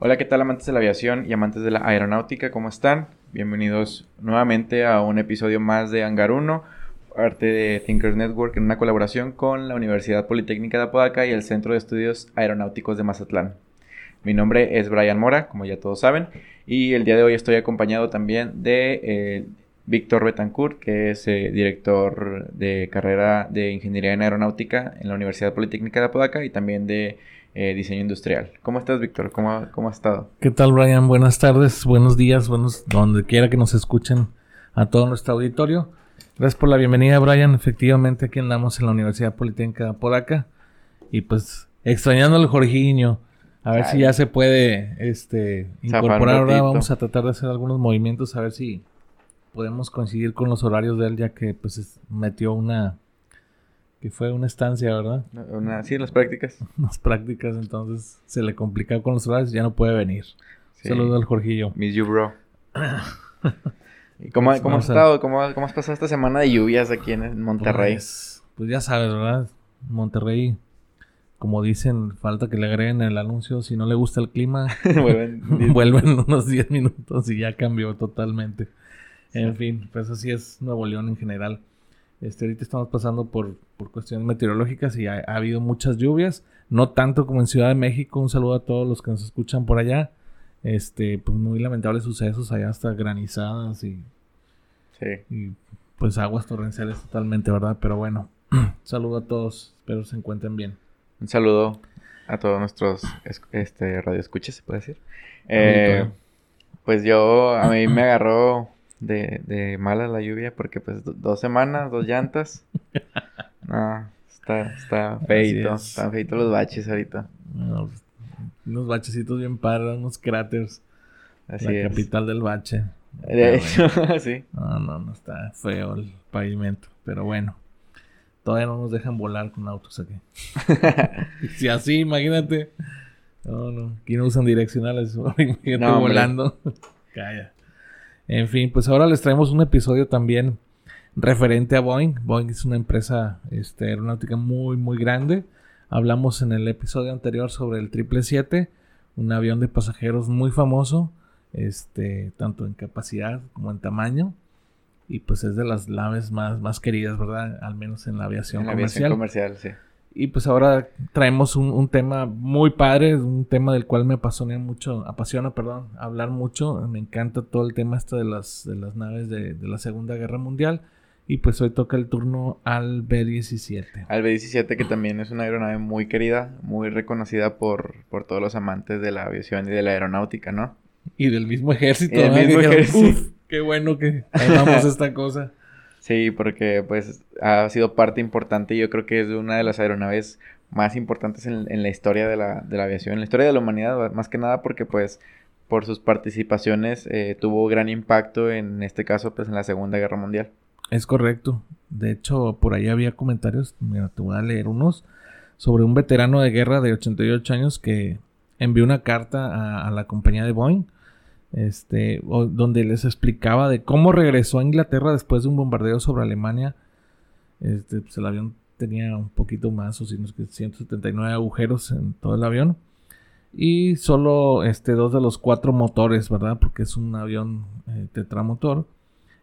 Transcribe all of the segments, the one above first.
Hola, ¿qué tal amantes de la aviación y amantes de la aeronáutica? ¿Cómo están? Bienvenidos nuevamente a un episodio más de Hangar 1, parte de Thinkers Network en una colaboración con la Universidad Politécnica de Apodaca y el Centro de Estudios Aeronáuticos de Mazatlán. Mi nombre es Brian Mora, como ya todos saben, y el día de hoy estoy acompañado también de eh, Víctor Betancourt, que es eh, director de carrera de Ingeniería en Aeronáutica en la Universidad Politécnica de Apodaca y también de eh, diseño industrial. ¿Cómo estás, Víctor? ¿Cómo, ¿Cómo has estado? ¿Qué tal, Brian? Buenas tardes, buenos días, buenos, donde quiera que nos escuchen a todo nuestro auditorio. Gracias por la bienvenida, Brian. Efectivamente, aquí andamos en la Universidad Politécnica de Apodaca. Y pues, extrañando al Jorginho. A ver si ya se puede este, incorporar. Ahora vamos a tratar de hacer algunos movimientos, a ver si podemos coincidir con los horarios de él, ya que pues metió una que fue una estancia, ¿verdad? Una, sí, las prácticas. Las prácticas, entonces se le complica con los horarios y ya no puede venir. Saludos al Jorgillo. Miss you, bro. ¿Y cómo, cómo has estado? ¿Cómo, ¿Cómo, has pasado esta semana de lluvias aquí en Monterrey? Pues, pues, ya sabes, ¿verdad? Monterrey, como dicen, falta que le agreguen el anuncio. Si no le gusta el clima, vuelven, vuelven unos 10 minutos y ya cambió totalmente. En fin, pues así es Nuevo León en general. Este, ahorita estamos pasando por, cuestiones meteorológicas y ha, habido muchas lluvias, no tanto como en Ciudad de México. Un saludo a todos los que nos escuchan por allá. Este, pues muy lamentables sucesos, allá hasta granizadas y, y pues aguas torrenciales totalmente, ¿verdad? Pero bueno, saludo a todos, espero se encuentren bien. Un saludo a todos nuestros este, radioescuchas, se puede decir. Eh, pues yo, a mí me agarró de, de mala la lluvia porque pues dos semanas, dos llantas. no, está, está feito, están feitos los baches ahorita. Pues, unos bachecitos bien paros, unos cráteres. Así la capital del bache. De hecho, sí. No, no, no está feo el pavimento, pero bueno. Todavía no nos dejan volar con autos aquí. si así, imagínate. No, no. Aquí no usan direccionales. Imagínate no, volando. Calla. En fin, pues ahora les traemos un episodio también referente a Boeing. Boeing es una empresa este, aeronáutica muy, muy grande. Hablamos en el episodio anterior sobre el 777, un avión de pasajeros muy famoso, este, tanto en capacidad como en tamaño. Y pues es de las naves más, más queridas, ¿verdad? Al menos en la aviación en la Aviación comercial, sí. Y pues ahora traemos un, tema muy padre, un tema del cual me apasiona mucho, apasiona, perdón, hablar mucho. Me encanta todo el tema este de las, de las naves de, la Segunda Guerra Mundial. Y pues hoy toca el turno al B-17. Al B-17 que también es una aeronave muy querida, muy reconocida por, por todos los amantes de la aviación y de la aeronáutica, ¿no? Y del mismo ejército. Y del mismo ejército. qué bueno que amamos esta cosa. Sí, porque pues ha sido parte importante y yo creo que es una de las aeronaves más importantes en, la historia de la, aviación, en la historia de la humanidad, más que nada porque pues por sus participaciones eh, tuvo gran impacto en este caso pues en la Segunda Guerra Mundial. Es correcto. De hecho, por ahí había comentarios, mira, te voy a leer unos, sobre un veterano de guerra de 88 años que envió una carta a la compañía de Boeing este, donde les explicaba de cómo regresó a Inglaterra después de un bombardeo sobre Alemania. Este, pues el avión tenía un poquito más, o que 179 agujeros en todo el avión. Y solo este, dos de los cuatro motores, ¿verdad? Porque es un avión eh, tetramotor.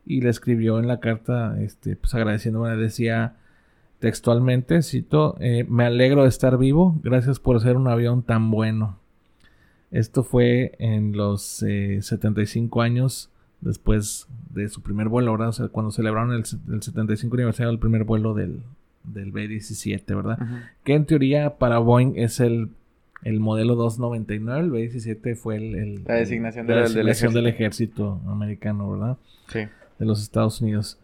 Y le escribió en la carta, este, pues agradeciéndome, decía textualmente, cito, eh, me alegro de estar vivo, gracias por ser un avión tan bueno. Esto fue en los 75 eh, años después de su primer vuelo, ¿verdad? O sea, cuando celebraron el, 75 aniversario del primer vuelo del, del B-17, ¿verdad? Que en teoría para Boeing es el, el modelo 299, el B-17 fue el, la designación, del, ejército. del, ejército. americano, ¿verdad? Sí. De los Estados Unidos.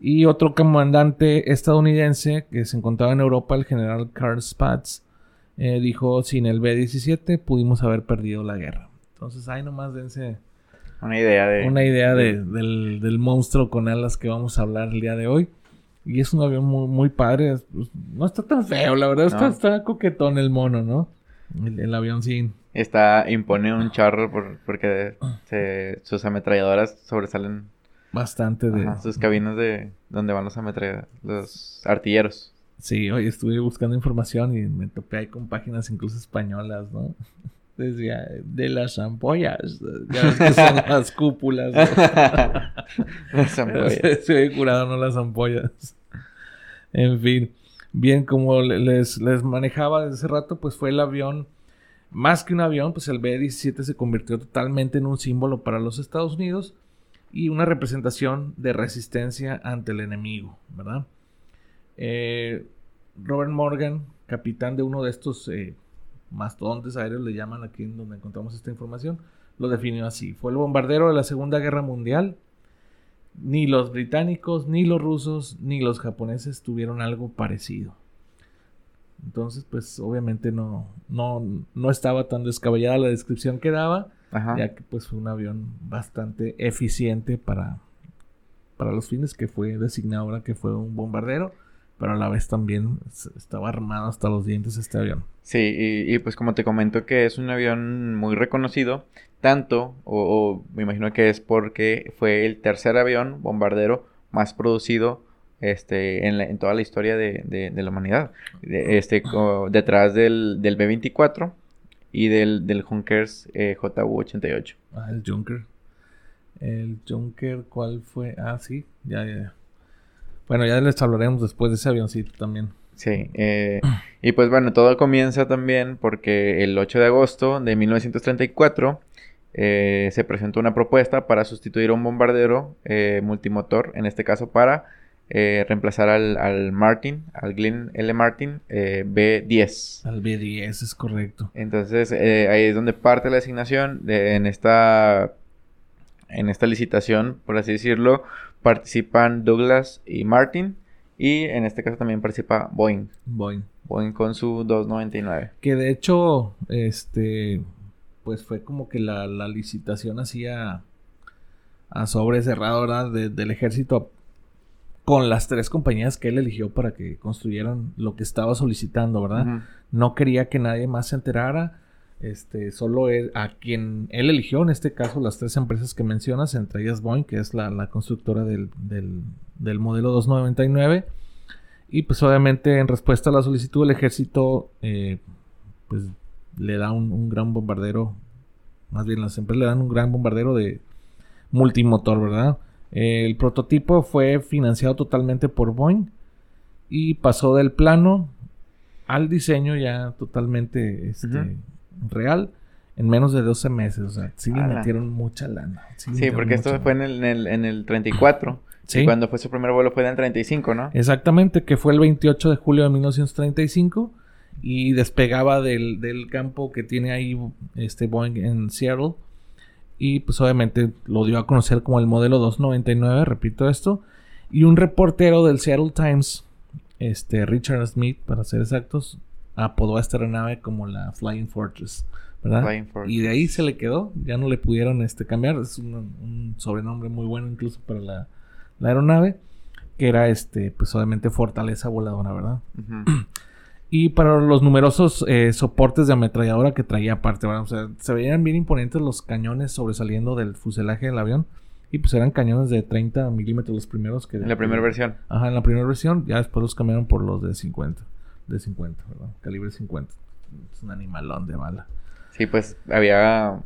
Y otro comandante estadounidense que se encontraba en Europa, el general Carl Spaatz, eh, dijo, sin el B-17 pudimos haber perdido la guerra. Entonces ahí nomás dense una idea de... Una idea de, del, monstruo con alas que vamos a hablar el día de hoy. Y es un avión muy, muy padre. Pues, no está tan feo, la verdad. Está, está, coquetón el mono, ¿no? El, avión sí. Está, impone un charro porque sus ametralladoras sobresalen. Bastante de... sus cabinas de donde van los ametralladoras, los artilleros. Sí, hoy estuve buscando información y me topé ahí con páginas incluso españolas, ¿no? Decía, de las ampollas. Ya ves que son las cúpulas. las ampollas. Se curado, no las ampollas. En fin. Bien, como les, les manejaba desde hace rato, pues fue el avión. Más que un avión, pues el B-17 se convirtió totalmente en un símbolo para los Estados Unidos y una representación de resistencia ante el enemigo, ¿verdad? Eh, Robert Morgan, capitán de uno de estos eh, mastodontes aéreos, le llaman aquí en donde encontramos esta información, lo definió así. Fue el bombardero de la Segunda Guerra Mundial. Ni los británicos, ni los rusos, ni los japoneses tuvieron algo parecido. Entonces, pues obviamente no, no, no estaba tan descabellada la descripción que daba, ya que pues fue un avión bastante eficiente para, para los fines que fue designado ahora que fue un bombardero pero a la vez también estaba armado hasta los dientes este avión. Sí, y, pues como te comento que es un avión muy reconocido, tanto, o, me imagino que es porque fue el tercer avión bombardero más producido este, en, toda la historia de, la humanidad. este, detrás del, del B-24 y del, del Junkers eh, JU-88. Ah, el Junker. El Junker, ¿cuál fue? Ah, sí, ya, ya. Bueno, ya les hablaremos después de ese avioncito también. Sí, eh, y pues bueno, todo comienza también porque el 8 de agosto de 1934 eh, se presentó una propuesta para sustituir a un bombardero eh, multimotor, en este caso para reemplazar al, Martin, al Glenn L. Martin B-10. Al B-10, es correcto. Entonces ahí es donde parte la asignación de, en esta en esta licitación, por así decirlo, participan Douglas y Martin. Y en este caso también participa Boeing. Boeing. Boeing con su 299. Que de hecho, este, pues fue como que la, licitación hacía a sobre cerrado, ¿verdad? del ejército con las tres compañías que él eligió para que construyeran lo que estaba solicitando, ¿verdad? No quería que nadie más se enterara. Este, solo a quien él eligió, en este caso las tres empresas que mencionas, entre ellas Boeing, que es la, constructora del, modelo 299. Y pues obviamente en respuesta a la solicitud del ejército, eh, pues le da un, gran bombardero, más bien las empresas le dan un gran bombardero de multimotor, ¿verdad? el prototipo fue financiado totalmente por Boeing y pasó del plano al diseño ya totalmente este, real en menos de 12 meses. O sea, sí le metieron mucha lana. Sí, porque esto fue en el, en el, 34. Sí. Y cuando fue su primer vuelo fue en el 35, ¿no? Exactamente, que fue el 28 de julio de 1935 y despegaba del, campo que tiene ahí este Boeing en Seattle. Y pues obviamente lo dio a conocer como el modelo 299, repito esto. Y un reportero del Seattle Times, este Richard Smith, para ser exactos, apodó a esta aeronave como la Flying Fortress, ¿verdad? Y de ahí se le quedó, ya no le pudieron este, cambiar, es un, sobrenombre muy bueno incluso para la, aeronave, que era este, pues obviamente fortaleza voladora, ¿verdad? y para los numerosos eh, soportes de ametralladora que traía aparte, ¿verdad? O sea, se veían bien imponentes los cañones sobresaliendo del fuselaje del avión. Y pues eran cañones de 30 milímetros los primeros que... En la primera versión. Ajá, en la primera versión. Ya después los cambiaron por los de 50 de 50, ¿verdad? Calibre 50. Es un animalón de bala. Sí, pues había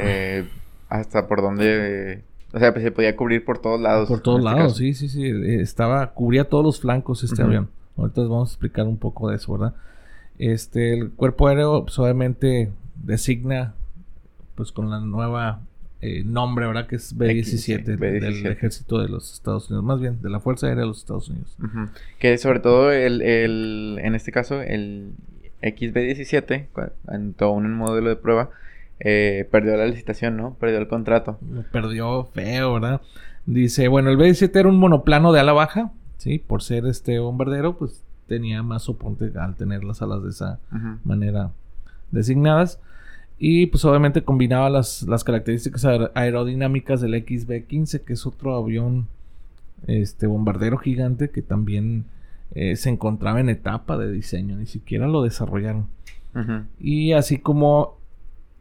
eh, hasta por donde... o sea, pues se podía cubrir por todos lados. Por todos este lados, sí, sí, sí. Estaba, cubría todos los flancos este avión. Ahorita les vamos a explicar un poco de eso, ¿verdad? Este, el cuerpo aéreo, pues, obviamente, designa, pues con la nueva eh, nombre, ¿verdad? Que es B-17 del ejército de los Estados Unidos, más bien de la Fuerza Aérea de los Estados Unidos. Que sobre todo el, el, en este caso, el XB-17, en todo un modelo de prueba, eh, perdió la licitación, ¿no? Perdió el contrato. perdió feo, ¿verdad? Dice, bueno, el B-17 era un monoplano de ala baja, ¿sí? Por ser este bombardero, pues tenía más soporte al tener las alas de esa manera designadas. Y pues obviamente combinaba las, características aerodinámicas del XB-15, que es otro avión este, bombardero gigante que también eh, se encontraba en etapa de diseño, ni siquiera lo desarrollaron. Y así como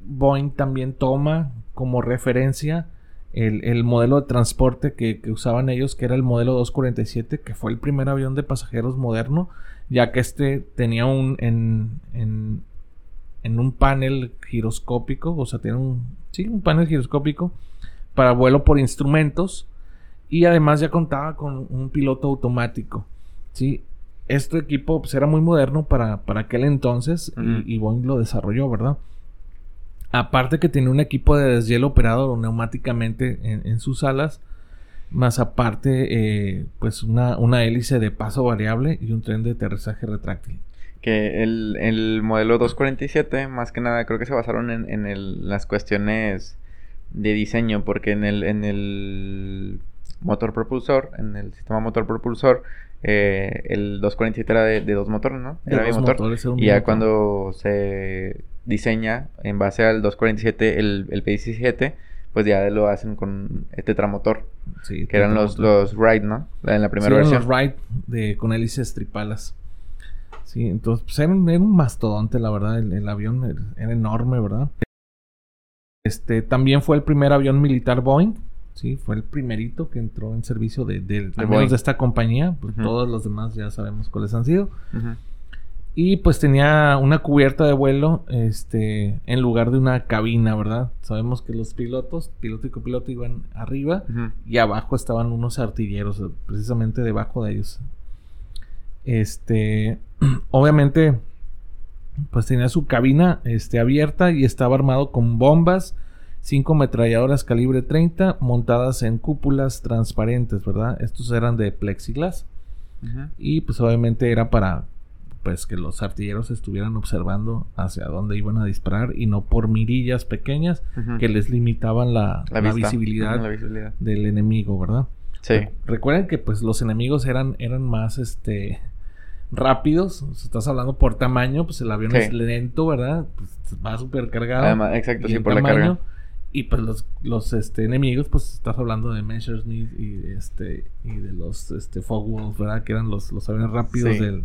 Boeing también toma como referencia el, modelo de transporte que, usaban ellos, que era el modelo 247, que fue el primer avión de pasajeros moderno, ya que este tenía un en, en un panel giroscópico, o sea, tiene un, sí, un panel giroscópico para vuelo por instrumentos y además ya contaba con un piloto automático, ¿sí? Este equipo pues, era muy moderno para, para aquel entonces y, Boeing lo desarrolló, ¿verdad? Aparte que tenía un equipo de deshielo operado neumáticamente en, sus alas, más aparte, eh, pues una, una hélice de paso variable y un tren de aterrizaje retráctil que el, el, modelo 247, más que nada, creo que se basaron en, en el, las cuestiones de diseño, porque en el, en el motor propulsor, en el sistema motor propulsor, eh, el 247 era de, dos motores, ¿no? Era bimotor. y ya cuando se diseña en base al 247 el, el P17, pues ya lo hacen con este tetramotor. Sí, que eran los, los Wright, ¿no? En la primera versión. los Wright de, con hélices tripalas. Sí, entonces pues, era, un, mastodonte, la verdad. El, avión era, enorme, ¿verdad? Este también fue el primer avión militar Boeing. Sí, fue el primerito que entró en servicio de, de, de esta compañía. Pues, todos los demás ya sabemos cuáles han sido. Y pues tenía una cubierta de vuelo este, en lugar de una cabina, ¿verdad? Sabemos que los pilotos, piloto y copiloto, iban arriba y abajo estaban unos artilleros, precisamente debajo de ellos. Este, obviamente, pues tenía su cabina este, abierta y estaba armado con bombas, cinco ametralladoras calibre 30 montadas en cúpulas transparentes, ¿verdad? Estos eran de plexiglas. Y pues obviamente era para pues que los artilleros estuvieran observando hacia dónde iban a disparar y no por mirillas pequeñas que les limitaban la, visibilidad, del enemigo, ¿verdad? Sí. Recuerden que pues los enemigos eran, eran más este rápidos. Estás hablando por tamaño, pues el avión es lento, ¿verdad? Pues va súper cargado. Además, exacto, sí, por la carga. Y pues los, los este, enemigos, pues estás hablando de Messerschmitt y este y de los este Fogwolf, ¿verdad? Que eran los, los aviones rápidos del,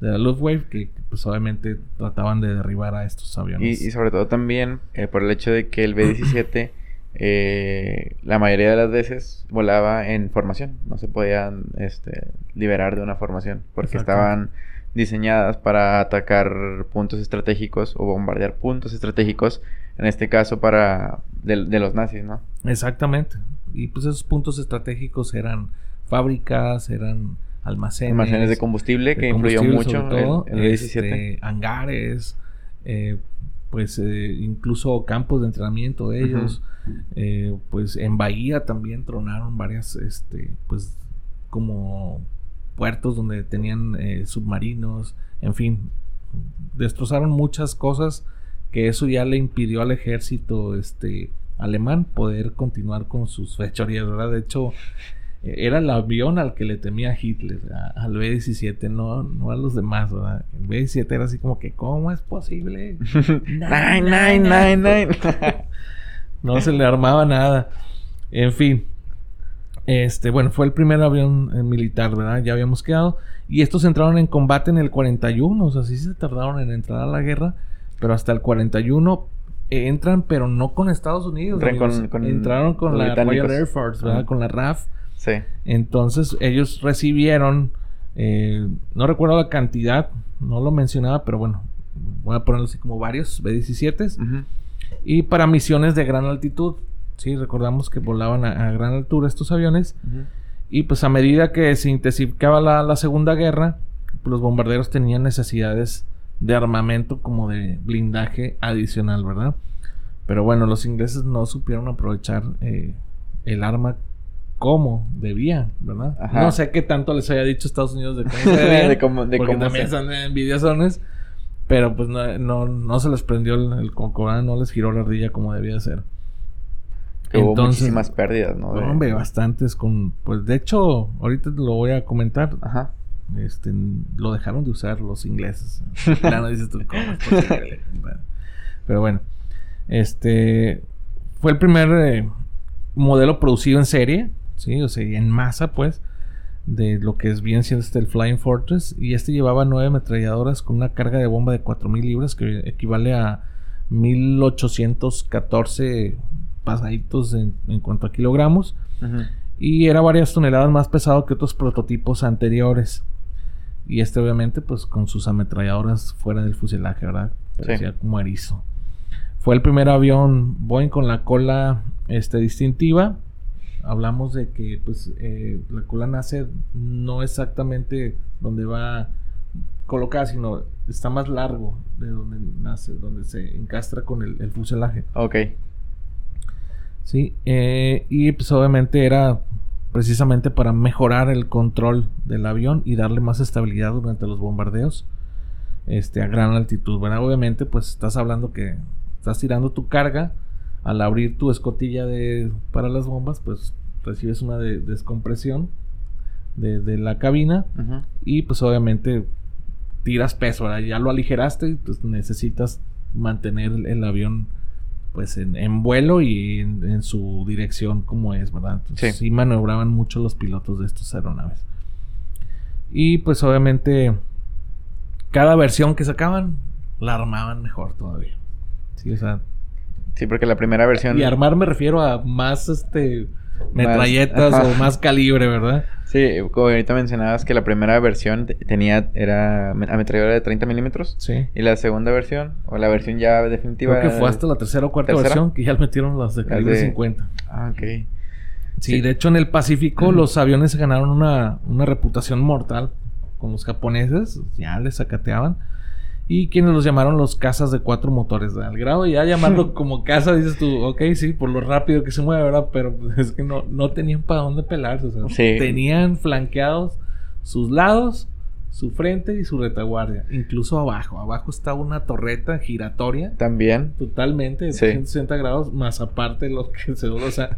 de la Luftwaffe que pues obviamente trataban de derribar a estos aviones. Y, sobre todo también eh, por el hecho de que el B-17 eh, la mayoría de las veces volaba en formación, no se podían este, liberar de una formación porque estaban diseñadas para atacar puntos estratégicos o bombardear puntos estratégicos, en este caso para de, los nazis, ¿no? Exactamente. Y pues esos puntos estratégicos eran fábricas, eran almacenes. Almacenes de combustible que influyó mucho en, el 17. Este, hangares, eh, pues eh, incluso campos de entrenamiento de ellos. Eh, pues en Bahía también tronaron varias, este, pues como puertos donde tenían eh, submarinos, en fin, destrozaron muchas cosas que eso ya le impidió al ejército este alemán poder continuar con sus fechorías, ¿verdad? De hecho, era el avión al que le temía Hitler, al B-17, no, no a los demás, ¿verdad? El B-17 era así como que, ¿cómo es posible? nine, nine, nine, nine. no se le armaba nada. En fin. Este, bueno, fue el primer avión eh, militar, ¿verdad? Ya habíamos quedado. Y estos entraron en combate en el 41, o sea, sí se tardaron en entrar a la guerra, pero hasta el 41 eh, entran, pero no con Estados Unidos. entraron con la Royal Air Force, ¿verdad? Con la RAF. Sí. Entonces ellos recibieron, eh, no recuerdo la cantidad, no lo mencionaba, pero bueno, voy a ponerlo así como varios B-17s. Y para misiones de gran altitud, sí, recordamos que volaban a, gran altura estos aviones. Y pues a medida que se intensificaba la, Segunda Guerra, pues, los bombarderos tenían necesidades de armamento como de blindaje adicional, ¿verdad? Pero bueno, los ingleses no supieron aprovechar eh, el arma cómo debían, ¿verdad? No sé qué tanto les haya dicho Estados Unidos de cómo se debían, de porque también son envidiosones, pero pues no, no, se les prendió el, el no les giró la ardilla como debía ser. Hubo muchísimas pérdidas, ¿no? Hombre, bastantes con... Pues de hecho, ahorita lo voy a comentar. Ajá. Este, lo dejaron de usar los ingleses. claro, dices tú, ¿cómo Pero bueno, este... Fue el primer eh, modelo producido en serie ¿sí? O sea, en masa, pues, de lo que es bien siendo este el Flying Fortress. Y este llevaba nueve ametralladoras con una carga de bomba de 4000 libras, que equivale a 1814 pasaditos en, en cuanto a kilogramos. Y era varias toneladas más pesado que otros prototipos anteriores. Y este obviamente pues con sus ametralladoras fuera del fuselaje, ¿verdad? Parecía como erizo. Fue el primer avión Boeing con la cola este, distintiva. Hablamos de que pues eh, la cola nace no exactamente donde va colocada, sino está más largo de donde nace, donde se encastra con el, fuselaje. Ok. Sí, eh, y pues obviamente era precisamente para mejorar el control del avión y darle más estabilidad durante los bombardeos este, a gran altitud. Bueno, obviamente pues estás hablando que estás tirando tu carga, al abrir tu escotilla de, para las bombas pues recibes una descompresión de, la cabina y pues obviamente tiras peso, ya lo aligeraste y pues necesitas mantener el avión pues en, vuelo y en, su dirección como es, ¿verdad? Entonces, sí. maniobraban mucho los pilotos de estas aeronaves. Y pues obviamente cada versión que sacaban la armaban mejor todavía. Sí, o sea, Sí, porque la primera versión. Y armar me refiero a más este metralletas o más calibre, ¿verdad? Sí, como ahorita mencionabas que la primera versión tenía, era ametralladora de 30 milímetros. Sí. Y la segunda versión, o la versión ya definitiva. Creo que fue hasta la tercera o cuarta versión que ya metieron las de calibre 50. Ah, ok. Sí, de hecho en el Pacífico los aviones ganaron una, una reputación mortal con los japoneses, ya les sacateaban y quienes los llamaron los casas de cuatro motores. Al grado ya llamarlo como casa, dices tú, ok, sí, por lo rápido que se mueve, ¿verdad? Pero pues, es que no, no tenían para dónde pelarse. O sea, tenían flanqueados sus lados, su frente y su retaguardia. Incluso abajo. Abajo estaba una torreta giratoria. También. Totalmente, de 160 grados, más aparte lo que se... O sea,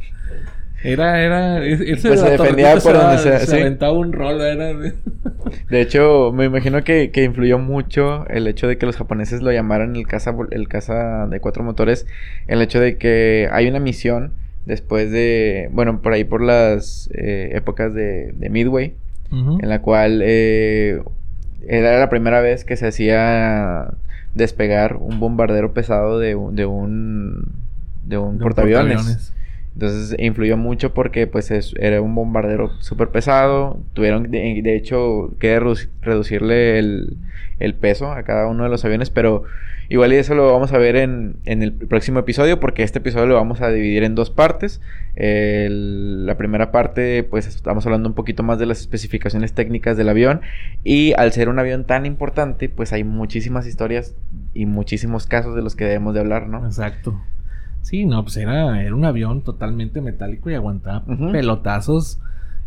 era, era, pues se defendía por donde se, se aventaba un rol, era. De hecho, me imagino que, que, influyó mucho el hecho de que los japoneses lo llamaran el caza, el caza de cuatro motores, el hecho de que hay una misión después de, bueno, por ahí por las eh, épocas de, de Midway, en la cual eh, era la primera vez que se hacía despegar un bombardero pesado de, de un de un, portaaviones. Entonces influyó mucho porque pues era un bombardero súper pesado. Tuvieron de, hecho que reducirle el, peso a cada uno de los aviones, pero igual y eso lo vamos a ver en, el próximo episodio porque este episodio lo vamos a dividir en dos partes. la primera parte pues estamos hablando un poquito más de las especificaciones técnicas del avión y al ser un avión tan importante pues hay muchísimas historias y muchísimos casos de los que debemos de hablar, ¿no? Exacto. Sí, no, pues era, era un avión totalmente metálico y aguantaba pelotazos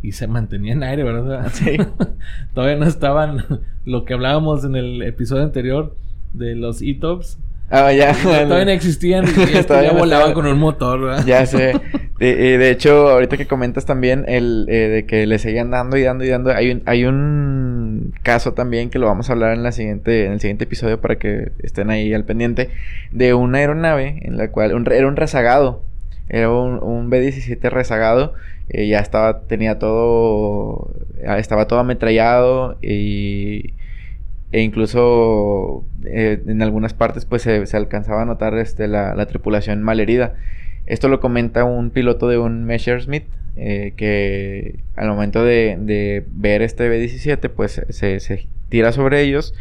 y se mantenía en aire, ¿verdad? Sí. Todavía no estaban lo que hablábamos en el episodio anterior de los E-Tops. Ah, ya. Todavía no existían y todavía volaban con un motor, ¿verdad? Ya sé. De, de hecho, ahorita que comentas también el eh, de que le seguían dando y dando y dando, hay un, hay un caso también que lo vamos a hablar en la siguiente en el siguiente episodio para que estén ahí al pendiente de una aeronave en la cual era un rezagado era un, B-17 rezagado eh, ya estaba tenía todo estaba todo ametrallado y e incluso eh, en algunas partes pues se, alcanzaba a notar este, la, la tripulación malherida. Esto lo comenta un piloto de un Messerschmitt eh, que al momento de, ver este B-17 pues se, tira sobre ellos,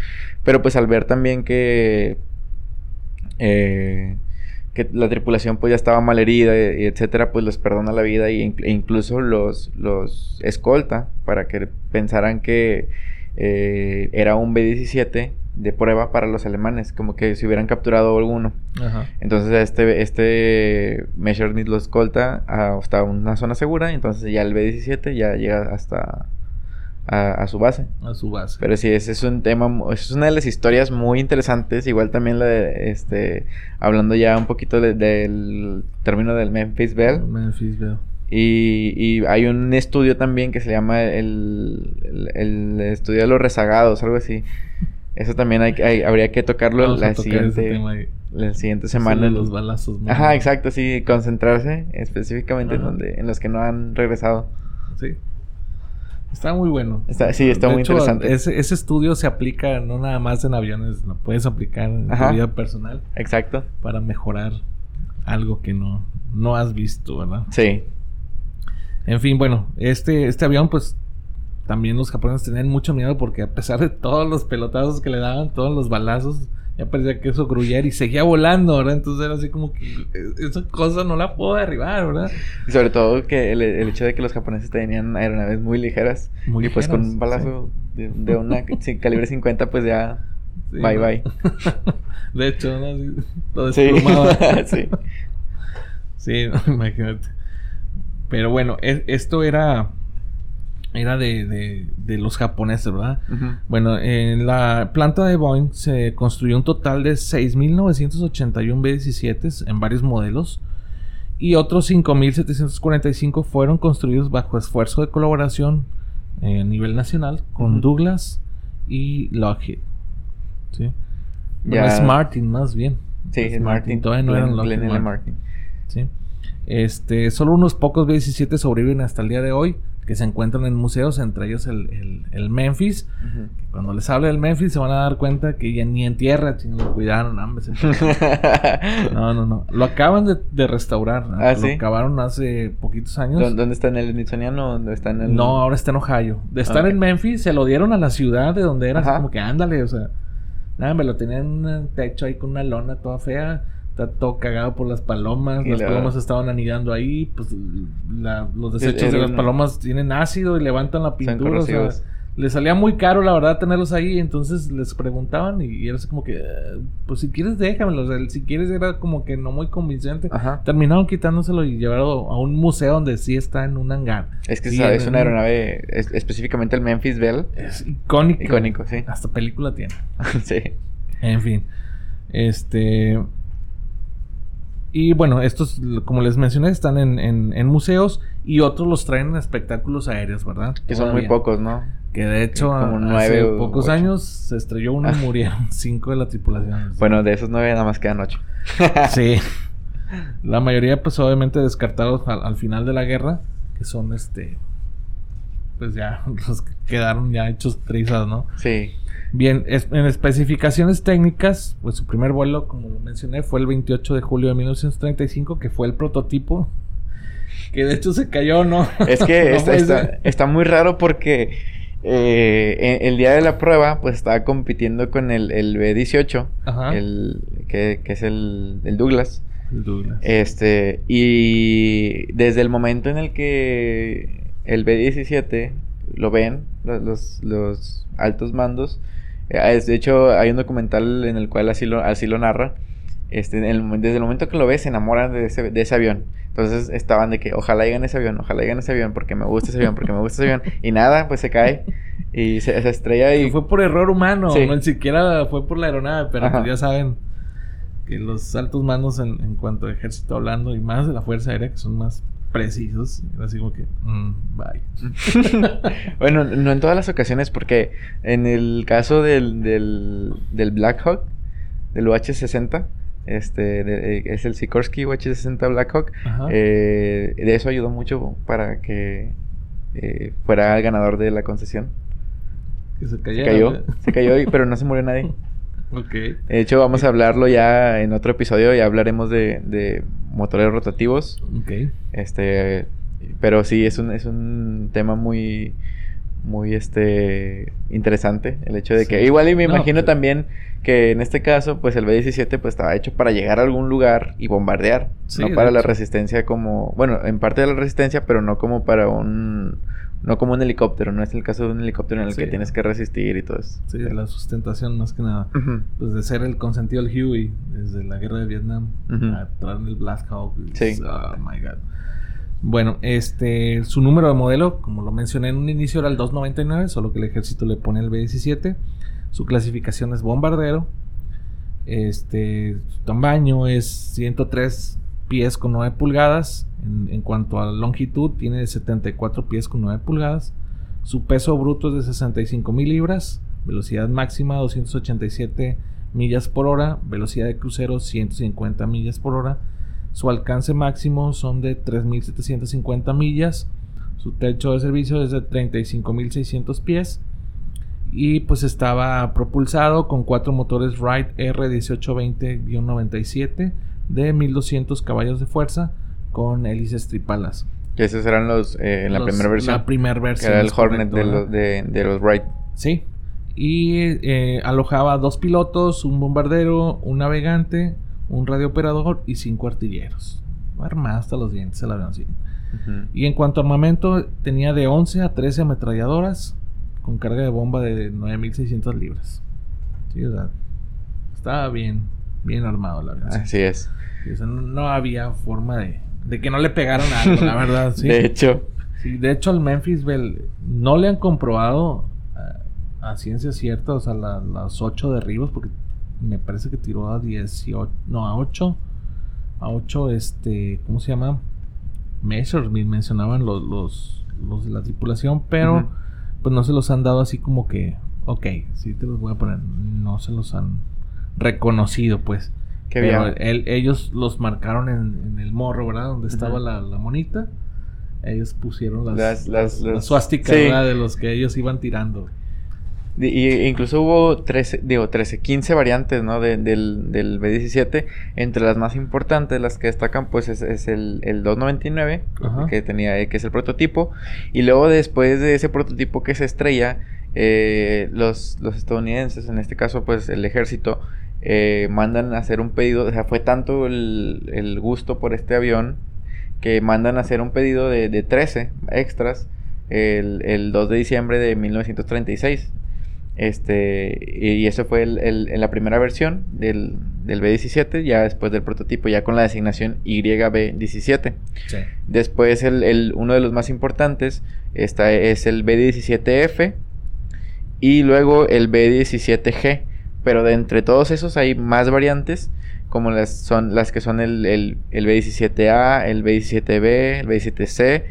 pero pues al ver también que, eh, que la tripulación pues ya estaba mal herida y etcétera, pues les perdona la vida e incluso los, los escolta para que pensaran que eh, era un B-17 de prueba para los alemanes, como que si hubieran capturado alguno. Entonces este, este Messerschmitt lo escolta hasta una zona segura, y entonces ya el B-17 ya llega hasta a, su base. A su base. Pero sí, ese es un tema, es una de las historias muy interesantes, igual también la de, este, hablando ya un poquito del término del Memphis Bell. Memphis Bell. Y, y, hay un estudio también que se llama el, el estudio de los rezagados, algo así. Eso también hay, habría que tocarlo la siguiente, la siguiente semana. los balazos. Ajá, exacto, sí, concentrarse específicamente en donde en los que no han regresado. Sí. Está muy bueno. Está, sí, está muy interesante. Ese, ese, estudio se aplica no nada más en aviones, lo puedes aplicar en tu vida personal. Exacto. Para mejorar algo que no, no has visto, ¿verdad? Sí. En fin, bueno, este, este avión pues también los japoneses tenían mucho miedo porque a pesar de todos los pelotazos que le daban, todos los balazos ya parecía que eso gruyer y seguía volando, ¿verdad? Entonces era así como que esa cosa no la puedo derribar, ¿verdad? Y sobre todo que el, el hecho de que los japoneses tenían aeronaves muy ligeras. Muy y pues con un balazo de, de una calibre 50, pues ya. Sí, bye ¿no? bye. De hecho, ¿no? Lo Sí. desplumaba. sí. Sí, imagínate. Pero bueno, e- esto era. Era de, de, de los japoneses, ¿verdad? Bueno, en la planta de Boeing se construyó un total de 6.981 B-17 en varios modelos y otros 5.745 fueron construidos bajo esfuerzo de colaboración eh, a nivel nacional con. Douglas y Lockheed. ¿sí? Ya- es Martin más bien. Sí, Es Martin. Todavía no eran Glenn- Lockheed Glenn L. Martin. Martin. ¿sí? Este, solo unos pocos B-17 sobreviven hasta el día de hoy, que se encuentran en museos, entre ellos el, el- el Memphis. Cuando les hable del Memphis se van a dar cuenta que ya ni en tierra, sino lo cuidaron, hombre, No, no, no. Lo acaban de, de restaurar. ¿no? Ah, Lo ¿sí? acabaron hace poquitos años. ¿Dó- ¿Dónde está en el Smithsoniano? ¿Dónde está en el.? No, ahora está en Ohio. De estar en Memphis, se lo dieron a la ciudad de donde era. así como que ándale, o sea. Nada, me lo tenían en un techo ahí con una lona toda fea. Está todo cagado por las palomas. Y las la- palomas estaban anidando ahí. Pues la- los Es- desechos de las palomas tienen ácido y levantan la pintura. O sea, corrosivos. le salía muy caro, la verdad, tenerlos ahí. Entonces les preguntaban y, y era así como que, pues si quieres, déjamelos. El si quieres, era como que no muy convincente. Ajá. Terminaron quitándoselo y llevarlo a un museo donde sí está en un hangar. Es que Sí, es una aeronave, es- específicamente el Memphis Bell. Es icónico. Icónico, sí. Hasta película tiene. sí. En fin. Este. Y bueno, estos, como les mencioné, están en, en- en museos y otros los traen en espectáculos aéreos, ¿verdad? Que son muy pocos, ¿no? Que de hecho, Como hace nueve pocos ocho. años se estrelló uno y murieron cinco de la tripulación. Bueno, de esos nueve nada más quedan ocho. Sí. La mayoría, pues obviamente descartados al, al final de la guerra, que son este. Pues ya, los que quedaron ya hechos trizas, ¿no? Sí. Bien, es- en especificaciones técnicas, pues su primer vuelo, como lo mencioné, fue el 28 de julio de 1935, que fue el prototipo. Que de hecho se cayó, ¿no? Es que No está, está- está muy raro porque eh, en- el día de la prueba, pues estaba compitiendo con el, el B-18, Ajá. el, que, que es el, el Douglas. El Douglas. Este, y desde el momento en el que el B-17 lo ven, lo- los, los altos mandos, de hecho hay un documental en el cual así lo, así lo narra, este, en el desde el momento que lo ves se enamoran de ese, de ese avión. Entonces estaban de que ojalá llegue ese avión, ojalá llegue ese avión, porque me gusta ese avión, porque me gusta ese avión. Y nada, pues se cae y se, se estrella Y fue por error humano, Sí. no ni siquiera fue por la aeronave, pero pues ya saben que los altos mandos en, en cuanto a ejército hablando y más de la Fuerza Aérea que son más precisos, así como que, mm, bye. bueno, no en todas las ocasiones, porque en el caso del, del, del Black Hawk, del UH-60, este, de- eh, es el Sikorsky UH-60 Black Hawk, eh, de eso ayudó mucho para que eh, fuera el ganador de la concesión. que se cayó, ¿verdad? se cayó, pero no se murió nadie. Ok. De hecho, vamos a hablarlo ya en otro episodio, ya hablaremos de, de motores rotativos. Ok. Este, pero sí, es un, es un tema muy, muy, este, interesante. El hecho de que, igual y me No, imagino pues- también que en este caso, pues el B-17 pues estaba hecho para llegar a algún lugar y bombardear. Sí, no para la resistencia como, bueno, en parte de la resistencia, pero no como para un, no como un helicóptero. No es el caso de un helicóptero en el Sí. que tienes que resistir y todo eso. Sí, la sustentación más que nada. Pues de ser el consentido del Huey desde la guerra de Vietnam Ujú. a entrar en el Black Hawk. Sí. Oh my god. Bueno, este, su número de modelo, como lo mencioné en un inicio, era el 299, solo que el ejército le pone el B-17. Su clasificación es bombardero. Este, su tamaño es 103 pies con 9 pulgadas. En, cuanto a longitud, tiene 74 pies con 9 pulgadas. Su peso bruto es de 65 mil libras. Velocidad máxima 287 millas por hora. Velocidad de crucero 150 millas por hora. Su alcance máximo son de 3.750 millas. Su techo de servicio es de 35.600 pies. Y pues estaba propulsado con cuatro motores Wright R1820-97 de 1200 caballos de fuerza con hélices tripalas. Que esos eran los, eh, en la primera versión. La primera que versión. era el Hornet correcto, de, los de, de los Wright. Sí. y eh, alojaba dos pilotos, un bombardero, un navegante, un radiooperador y cinco artilleros. Armada hasta los dientes el avión, sí. Y en cuanto a armamento, tenía de 11 a 13 ametralladoras con carga de bomba de 9600 libras. Sí, o sea, estaba bien, bien armado el avión. Así es. no, había forma de, de que no le pegaran algo, la verdad. ¿sí? De hecho. Sí, de hecho, al Memphis Bell no le han comprobado a ciencia cierta, o sea, las 8 derribos, porque me parece que tiró a 18, no, a 8, a 8, este, ¿cómo se llama? Measures, mencionaban los, los, los de la tripulación, pero pues no se los han dado así como que, ok, sí te los voy a poner, no se los han reconocido, pues. Qué pero ellos los marcaron en, el morro, ¿verdad? Donde estaba la, la monita ellos pusieron las, las, de los que ellos iban tirando. Y incluso hubo 13, digo, 13, 15 variantes, ¿no? del, del B17. Entre las más importantes, las que destacan, pues es, el, el 299, que tenía, que es el prototipo. Y luego después de ese prototipo que se estrella, eh, los, los estadounidenses, en este caso, pues el ejército, eh, mandan a hacer un pedido. O sea, fue tanto el, el gusto por este avión que mandan a hacer un pedido de, de 13 extras el, el 2 de diciembre de 1936. Este, y eso fue el, la primera versión del, del, B17, ya después del prototipo, ya con la designación YB17. Después, el, uno de los más importantes esta es el B17F y luego el B17G. Pero de entre todos esos hay más variantes, como las, son, las que son el, el, el B17A, el B17B, el B17C,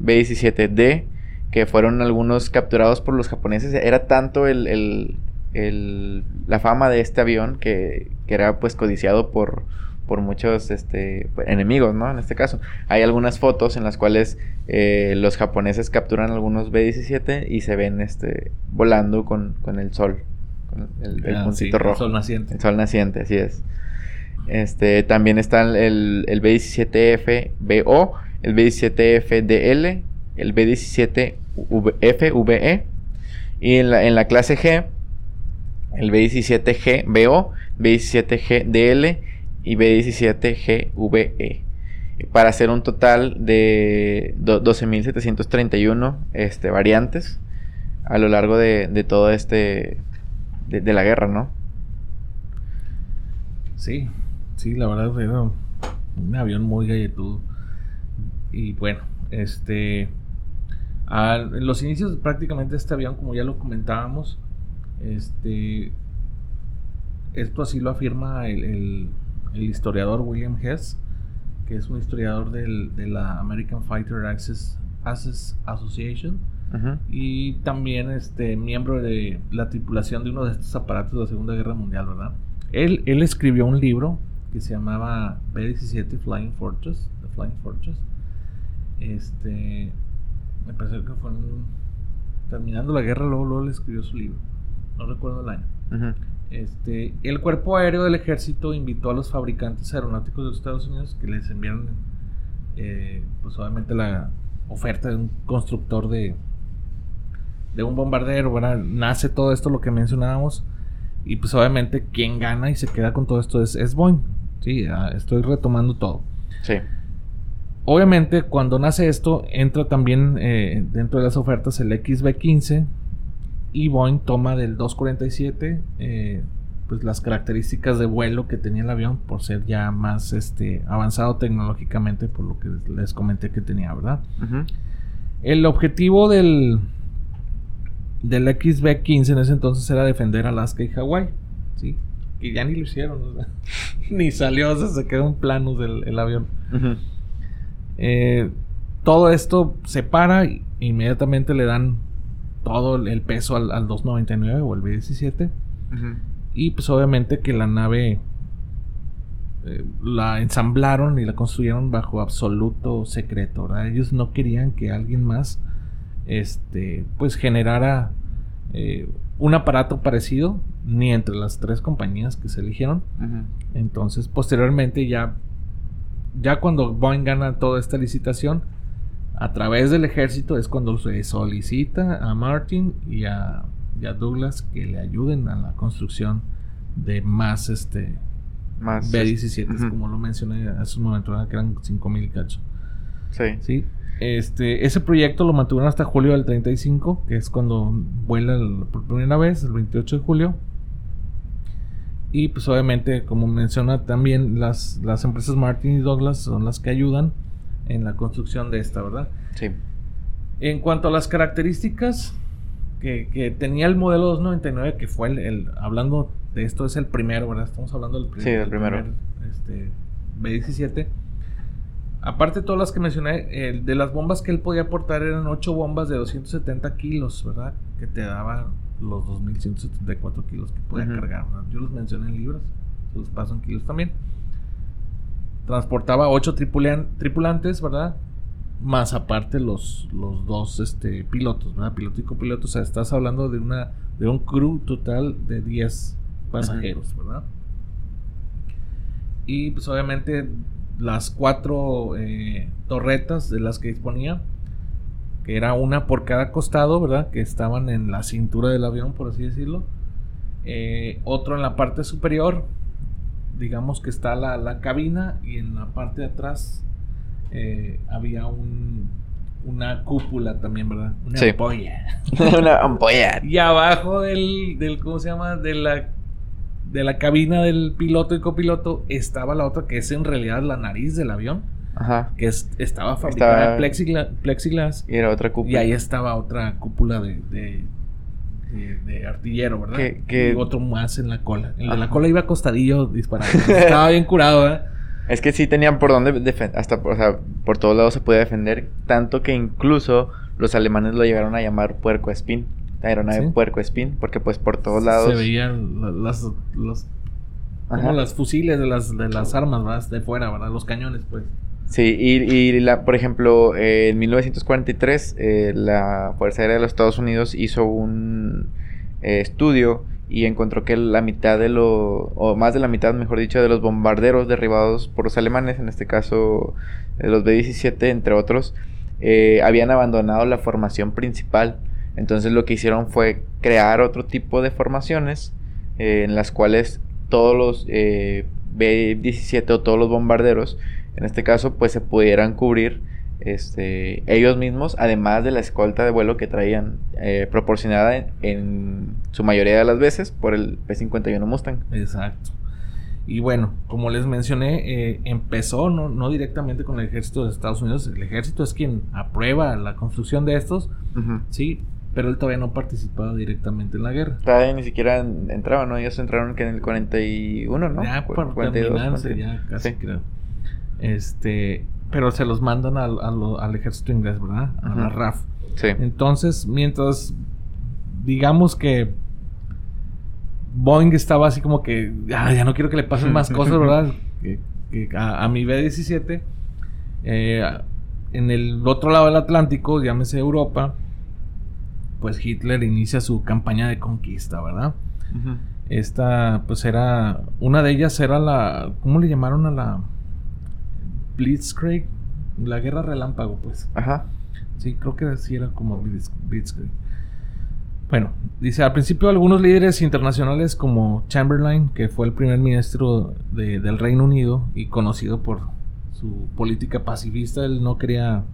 B17D que fueron algunos capturados por los japoneses. Era tanto el, la fama de este avión que, era pues codiciado por, por muchos este, enemigos, ¿no? En este caso. Hay algunas fotos en las cuales eh, los japoneses capturan algunos B-17 y se ven este, volando con, el sol. Con el, ah, rojo. El sol naciente. El sol naciente, así es. Este, también están el, el B-17FBO, el B-17FDL, el B-17 FVE. Y en la, en la clase G, el B17GBO, B17GDL y B17GVE. Para hacer un total de 12.731 este, variantes a lo largo de, de todo este. De, la guerra, ¿no? Sí, sí, la verdad era un avión muy galletudo. Y bueno, este en los inicios prácticamente de este avión, como ya lo comentábamos, este, esto así lo afirma el, historiador William Hess, que es un historiador de la American Fighter Access, Association y también este, miembro de la tripulación de uno de estos aparatos de la Segunda Guerra Mundial, ¿verdad? Él, él escribió un libro que se llamaba B-17 Flying Fortress, The Flying Fortress. Este, me parece que fue terminando la guerra, luego, luego le escribió su libro. No recuerdo el año. Este, el cuerpo aéreo del ejército invitó a los fabricantes aeronáuticos de los Estados Unidos que les enviaron, eh, pues obviamente la oferta de un constructor de, de un bombardero, ¿verdad? Nace todo esto lo que mencionábamos y pues obviamente quien gana y se queda con todo esto es, es Boeing. Sí, ah, estoy retomando todo. Sí. Obviamente, cuando nace esto, entra también eh, dentro de las ofertas el XB15 y Boeing toma del 247 eh, pues las características de vuelo que tenía el avión por ser ya más este, avanzado tecnológicamente por lo que les comenté que tenía, ¿verdad? El objetivo del, del XB15 en ese entonces era defender Alaska y Hawái, ¿sí? Y ya ni lo hicieron, ni salió, se quedó en planos del el avión. Eh, todo esto se para y inmediatamente le dan todo el peso al, 299 o el B17. Y pues obviamente que la nave eh, la ensamblaron y la construyeron bajo absoluto secreto. Ellos no querían que alguien más este, pues generara eh, un aparato parecido ni entre las tres compañías que se eligieron. Entonces posteriormente ya ya cuando Boeing gana toda esta licitación, a través del ejército es cuando se solicita a Martin y a, y a Douglas que le ayuden a la construcción de más este Más. B-17, Ujú. como lo mencioné hace un momento, que eran 5000 y cacho. Sí. Sí. Este, ese proyecto lo mantuvieron hasta julio del 35, que es cuando vuela el- por primera vez, el 28 de julio. Y pues obviamente, como menciona también, las, las empresas Martin y Douglas son las que ayudan en la construcción de esta, ¿verdad? Sí. En cuanto a las características que, que tenía el modelo 299, que fue el, el- hablando de esto, es el primero, ¿verdad? Estamos hablando del, prim- Sí, del primero. primer, este, B-17. Aparte de todas las que mencioné, de las bombas que él podía aportar eran 8 bombas de 270 kilos, ¿verdad? Que te daba los 2174 kilos que podía cargar, ¿verdad? Yo los mencioné en libras, se los paso en kilos también. Transportaba 8 tripulantes, ¿verdad? Más aparte los, los dos este, pilotos, ¿verdad? Piloto y copiloto. O sea, estás hablando de una de un crew total de 10 pasajeros, ¿verdad? Y pues obviamente las cuatro eh, torretas de las que disponía, que era una por cada costado, ¿verdad? Que estaban en la cintura del avión, por así decirlo. Eh, otro en la parte superior, digamos que está la, la cabina y en la parte de atrás eh, había un, una cúpula también, ¿verdad? Una Sí. ampolla. Una ampolla. Y abajo del, del ¿cómo se llama? De la, de la cabina del piloto y copiloto estaba la otra que es en realidad la nariz del avión, Ajá. que es- estaba fabricada Estaba- de plexigla- plexiglas Y era otra cúpula. y ahí estaba otra cúpula de, de, de- de artillero, ¿verdad? Que- que- Y otro más en la cola. El de la cola iba acostadillo disparando. estaba bien curado, ¿verdad? Es que sí tenían por dónde defender, hasta por, o sea, por todos lados se podía defender, tanto que incluso los alemanes lo llegaron a llamar puerco espín, la aeronave Sí. puerco espín, porque pues por todos lados... Se veían la- las, como las fusiles de las, de las armas, ¿verdad? De fuera, ¿verdad? Los cañones, pues. Sí, y, y la, por ejemplo, eh, en 1943 eh, la Fuerza Aérea de los Estados Unidos hizo un eh, estudio y encontró que la mitad de los, o más de la mitad, mejor dicho, de los bombarderos derribados por los alemanes, en este caso los B-17, entre otros, habían abandonado la formación principal. Entonces lo que hicieron fue crear otro tipo de formaciones eh, en las cuales todos los eh, B-17 o todos los bombarderos, en este caso, pues se pudieran cubrir este, ellos mismos, además de la escolta de vuelo que traían eh, proporcionada en, en su mayoría de las veces por el P-51 Mustang. Exacto. Y bueno, como les mencioné, eh, empezó no, no directamente con el ejército de Estados Unidos. El ejército es quien aprueba la construcción de estos, sí, pero él todavía no participaba directamente en la guerra. Todavía ni siquiera en- entraban, ¿no? Ellos entraron que en el 41, ¿no? Ya por 42, terminarse, 40. ya casi Sí. creo. Este, pero se los mandan al, a lo- al ejército inglés, ¿verdad? A la. RAF. Sí. Entonces, mientras digamos que Boeing estaba así como que "Ah, ya no quiero que le pasen más cosas, ¿verdad? Que, que a, a mi B-17, eh, en el otro lado del Atlántico, llámese Europa, pues Hitler inicia su campaña de conquista, ¿verdad? Esta, pues era, una de ellas era la, ¿cómo le llamaron a la Blitzkrieg? La guerra relámpago, pues. Ajá. Sí, creo que sí era como Blitz- Blitzkrieg. Bueno, dice, al principio algunos líderes internacionales como Chamberlain, que fue el primer ministro de- del Reino Unido y conocido por su política pacifista, él no quería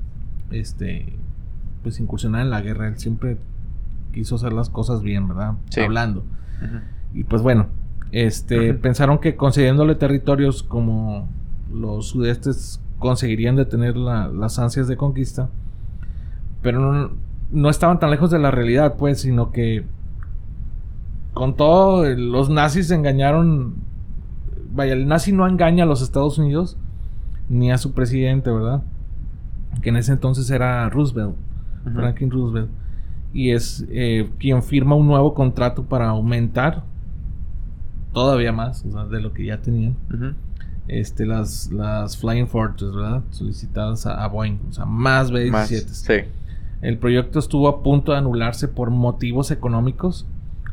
este pues incursionar en la guerra, él siempre quiso hacer las cosas bien, ¿verdad? Sí. Hablando. Y pues bueno, este, pensaron que concediéndole territorios como los sudestes conseguirían detener la- las ansias de conquista, pero no, no estaban tan lejos de la realidad, pues, sino que con todo, los nazis engañaron, vaya, el nazi no engaña a los Estados Unidos ni a su presidente, ¿verdad? Que en ese entonces era Roosevelt. Franklin Roosevelt, y es eh, quien firma un nuevo contrato para aumentar todavía más o sea, de lo que ya tenían este, las, las Flying Fortress, ¿verdad? Solicitadas a, a Boeing, o sea, más B-17. Más, sí. El proyecto estuvo a punto de anularse por motivos económicos,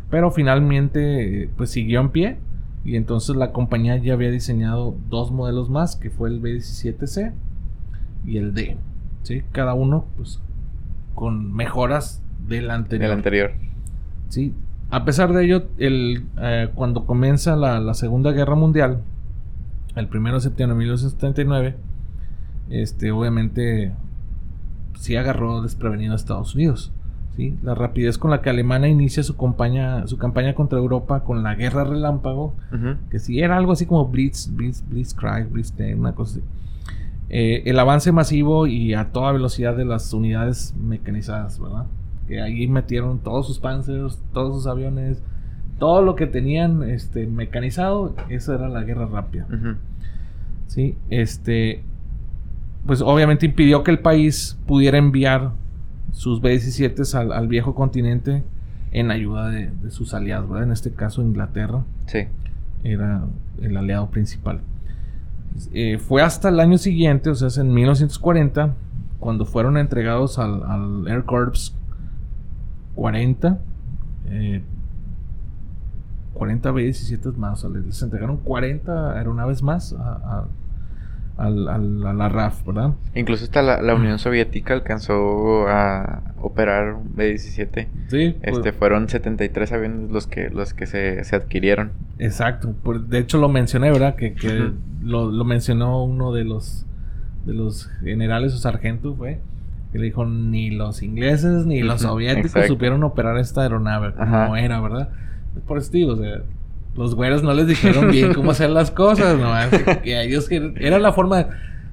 pero finalmente pues siguió en pie y entonces la compañía ya había diseñado dos modelos más, que fue el B-17C y el D, ¿sí? Cada uno pues con mejoras del anterior. Anterior. Sí, a pesar de ello, el, eh, cuando comienza la, la, Segunda Guerra Mundial, el 1 de septiembre de 1979, este, obviamente sí agarró desprevenido a Estados Unidos. ¿sí? La rapidez con la que Alemania inicia su campaña, su campaña contra Europa con la guerra relámpago, que sí era algo así como Blitz, Blitz, Blitzkrieg, Blitzkrieg, una cosa así. Eh, el avance masivo y a toda velocidad de las unidades mecanizadas, ¿verdad? Que ahí metieron todos sus panzers, todos sus aviones, todo lo que tenían este, mecanizado, esa era la guerra rápida. Sí, este, pues obviamente impidió que el país pudiera enviar sus B-17 al, al, viejo continente en ayuda de, sus aliados, ¿verdad? En este caso Inglaterra. Sí. Era el aliado principal. Eh, fue hasta el año siguiente, o sea, en 1940, cuando fueron entregados al, Air Corps 40, 40 B-17 más, o sea, les entregaron 40 aeronaves más a a la RAF, ¿verdad? Incluso hasta la, Unión Soviética alcanzó a operar un B-17. Sí. Este, pues fueron 73 aviones los que, los que se, adquirieron. Exacto. de hecho lo mencioné, ¿verdad? Que, lo, mencionó uno de los, de los generales o sargentos, fue. Que le dijo, ni los ingleses ni los soviéticos supieron operar esta aeronave como era, ¿verdad? Por eso digo, o sea, los güeros no les dijeron bien cómo hacer las cosas, nomás que ellos era la forma de,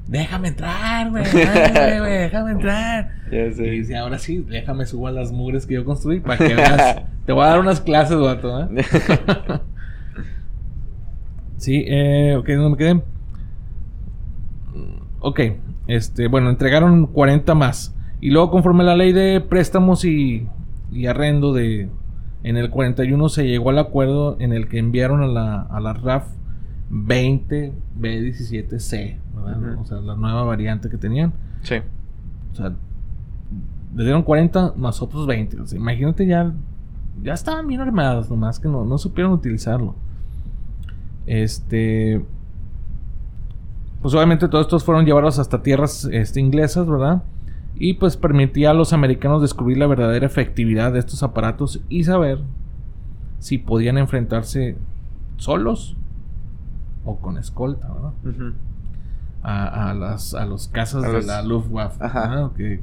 déjame entrar, güey, déjame entrar. Y dice, ahora sí, déjame subir a las mugres que yo construí para que veas, te voy a dar unas clases, vato, ¿eh? sí, eh, ok, no me quedé. Ok, este, bueno, entregaron 40 más. Y luego, conforme la ley de préstamos y, y arrendo de, en el 41 se llegó al acuerdo en el que enviaron a la, a la RAF 20 B-17C, O sea, la nueva variante que tenían. Sí. O sea, le dieron 40 más otros 20. O sea, imagínate ya, ya estaban bien armados, nomás que no, no supieron utilizarlo. Este. Pues obviamente todos estos fueron llevados hasta tierras este, inglesas, ¿verdad? y pues permitía a los americanos descubrir la verdadera efectividad de estos aparatos y saber si podían enfrentarse solos o con escolta, ¿verdad? a, a, las, a los cazas de la Luftwaffe, que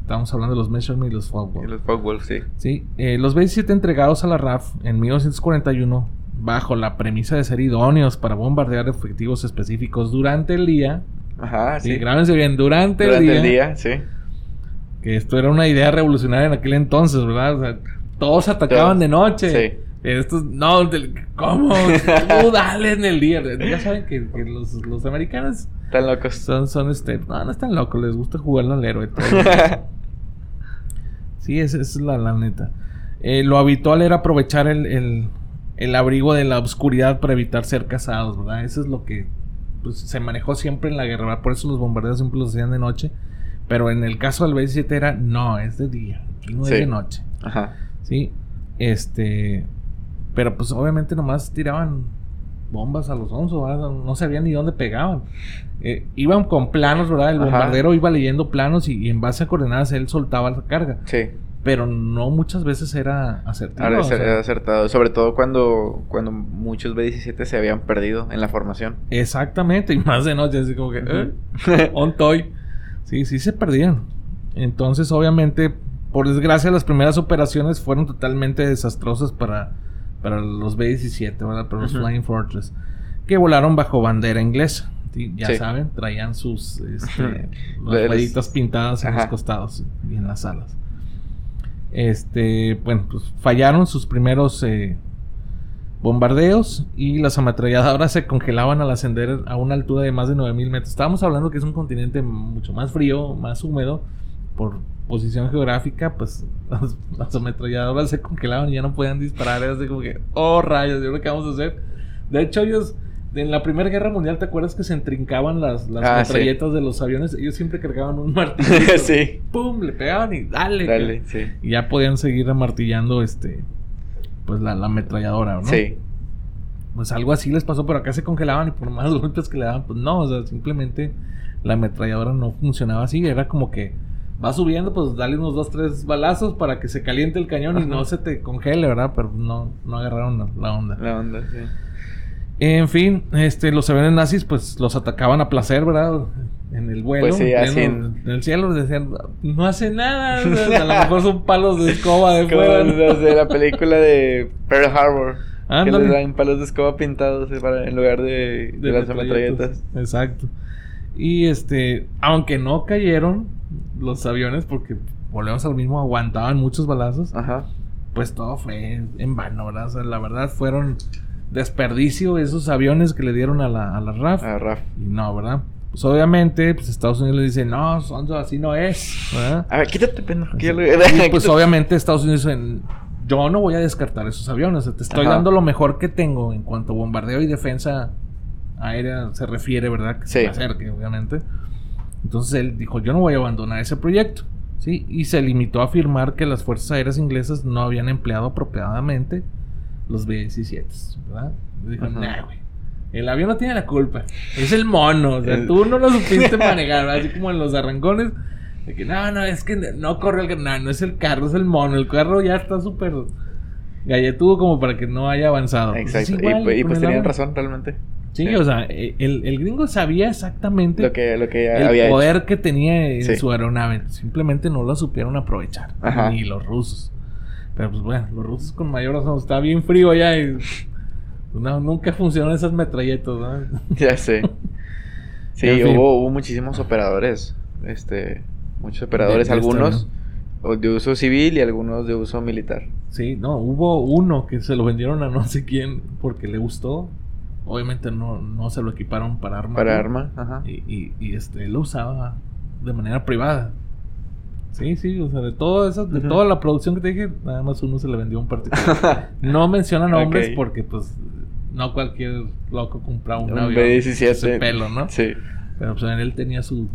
estamos hablando de los Messerschmitt y los Focke-Wulf. los Focke-Wulf, sí. Sí, eh, los B-17 entregados a la RAF en 1941 bajo la premisa de ser idóneos para bombardear efectivos específicos durante el día. Ajá, sí. Grábense bien, durante, el día. el día, sí que esto era una idea revolucionaria en aquel entonces, ¿verdad? O sea, todos atacaban de noche. Sí. Estos, no, ¿cómo? Tú dale en el día. Ya saben que, los, los, americanos. Están locos. Son, son este. No, no están locos, les gusta jugar al héroe. sí, esa, es la, la neta. Eh, lo habitual era aprovechar el, el, el, abrigo de la oscuridad para evitar ser cazados, ¿verdad? Eso es lo que pues, se manejó siempre en la guerra. Por eso los bombardeos siempre los hacían de noche. Pero en el caso del B-17 era, no, es de día, no es de noche. Ajá. Sí, este. Pero pues obviamente nomás tiraban bombas a los onzos, no sabían ni dónde pegaban. Eh, iban con planos, ¿verdad? El bombardero iba leyendo planos y, en base a coordenadas él soltaba la carga. Sí. Pero no muchas veces era acertado. Era, acertado, sobre todo cuando, cuando muchos B-17 se habían perdido en la formación. Exactamente, y más de noche, así como que, eh, on toy. Sí, sí se perdían. Entonces, obviamente, por desgracia, las primeras operaciones fueron totalmente desastrosas para, para los B-17, ¿verdad? Para los Flying Fortress, que volaron bajo bandera inglesa. Ya saben, traían sus este, pintadas en los costados y en las alas. Este, bueno, pues fallaron sus primeros eh, bombardeos y las ametralladoras se congelaban al ascender a una altura de más de 9000 metros. Estábamos hablando que es un continente mucho más frío, más húmedo, por posición geográfica, pues las, ametralladoras se congelaban y ya no podían disparar. Era así como que, oh rayos, ¿y ahora qué vamos a hacer? De hecho, ellos, en la Primera Guerra Mundial, ¿te acuerdas que se entrincaban las, las ah, metralletas de los aviones? Ellos siempre cargaban un martillo. sí. ¡Pum! Le pegaban y dale. Dale, sí. Y ya podían seguir amartillando este pues la, la ametralladora, ¿no? Sí. Pues algo así les pasó, pero acá se congelaban y por más golpes que le daban, pues no, o sea, simplemente la ametralladora no funcionaba así, era como que va subiendo, pues dale unos dos, tres balazos para que se caliente el cañón y no se te congele, ¿verdad? Pero no, no agarraron la onda. La onda, sí. En fin, este, los aviones nazis, pues los atacaban a placer, ¿verdad? En el vuelo. Pues sí, en, así en el cielo decían, no hace nada. a lo mejor son palos de escoba de Como fuera. los de la película de Pearl Harbor. Que Ándale. les dan palos de escoba pintados eh, para, en lugar de, de, las metralletas. Exacto. Y este, aunque no cayeron los aviones, porque volvemos al mismo, aguantaban muchos balazos, Ajá. pues todo fue en vano, ¿verdad? O sea, la verdad fueron desperdicio esos aviones que le dieron a la, a la RAF. A Raf. Y no, ¿verdad? Pues obviamente, pues Estados Unidos le dice, no, Sonso, así no es, ¿verdad? A ver, quítate, pendejo. Y pues obviamente Estados Unidos dice, yo no voy a descartar esos aviones, te estoy Ajá. dando lo mejor que tengo en cuanto a bombardeo y defensa aérea se refiere, ¿verdad? Que Sí. se acerque, obviamente. Entonces él dijo, yo no voy a abandonar ese proyecto, ¿sí? Y se limitó a afirmar que las fuerzas aéreas inglesas no habían empleado apropiadamente los B-17, ¿verdad? Dijo, nah, güey. El avión no tiene la culpa. Es el mono. O sea, El- tú no lo supiste manejar. ¿verdad? Así como en los arrancones. De que no, no, es que no corre el no, no es el carro, es el mono. El carro ya está súper galletudo como para que no haya avanzado. Pues es Exacto. igual y, pues- y pues tenían razón, realmente. Sí, Sí. o sea, eh, el, el gringo sabía exactamente Lo que, lo que el había poder hecho. que tenía en Sí. su aeronave. Simplemente no lo supieron aprovechar. Ajá. Ni los rusos. Pero pues bueno, los rusos con mayor razón. Está bien frío allá y... No, nunca funcionan esas metralletas, ¿no? Ya sé. Sí, En fin. hubo, hubo muchísimos operadores. Este, muchos operadores, de algunos de uso civil y algunos de uso militar. Sí, no, hubo uno que se lo vendieron a no sé quién porque le gustó. Obviamente no, no se lo equiparon para arma. Para arma, ajá. Y, y, y, este, lo usaba de manera privada. Sí, sí, o sea, de toda esa, de toda la producción que te dije, nada más uno se le vendió un particular. no menciona nombres porque, pues, no cualquier loco compra un, Un avión B-17. de ese pelo, ¿no? Sí. Pero, pues, él tenía su,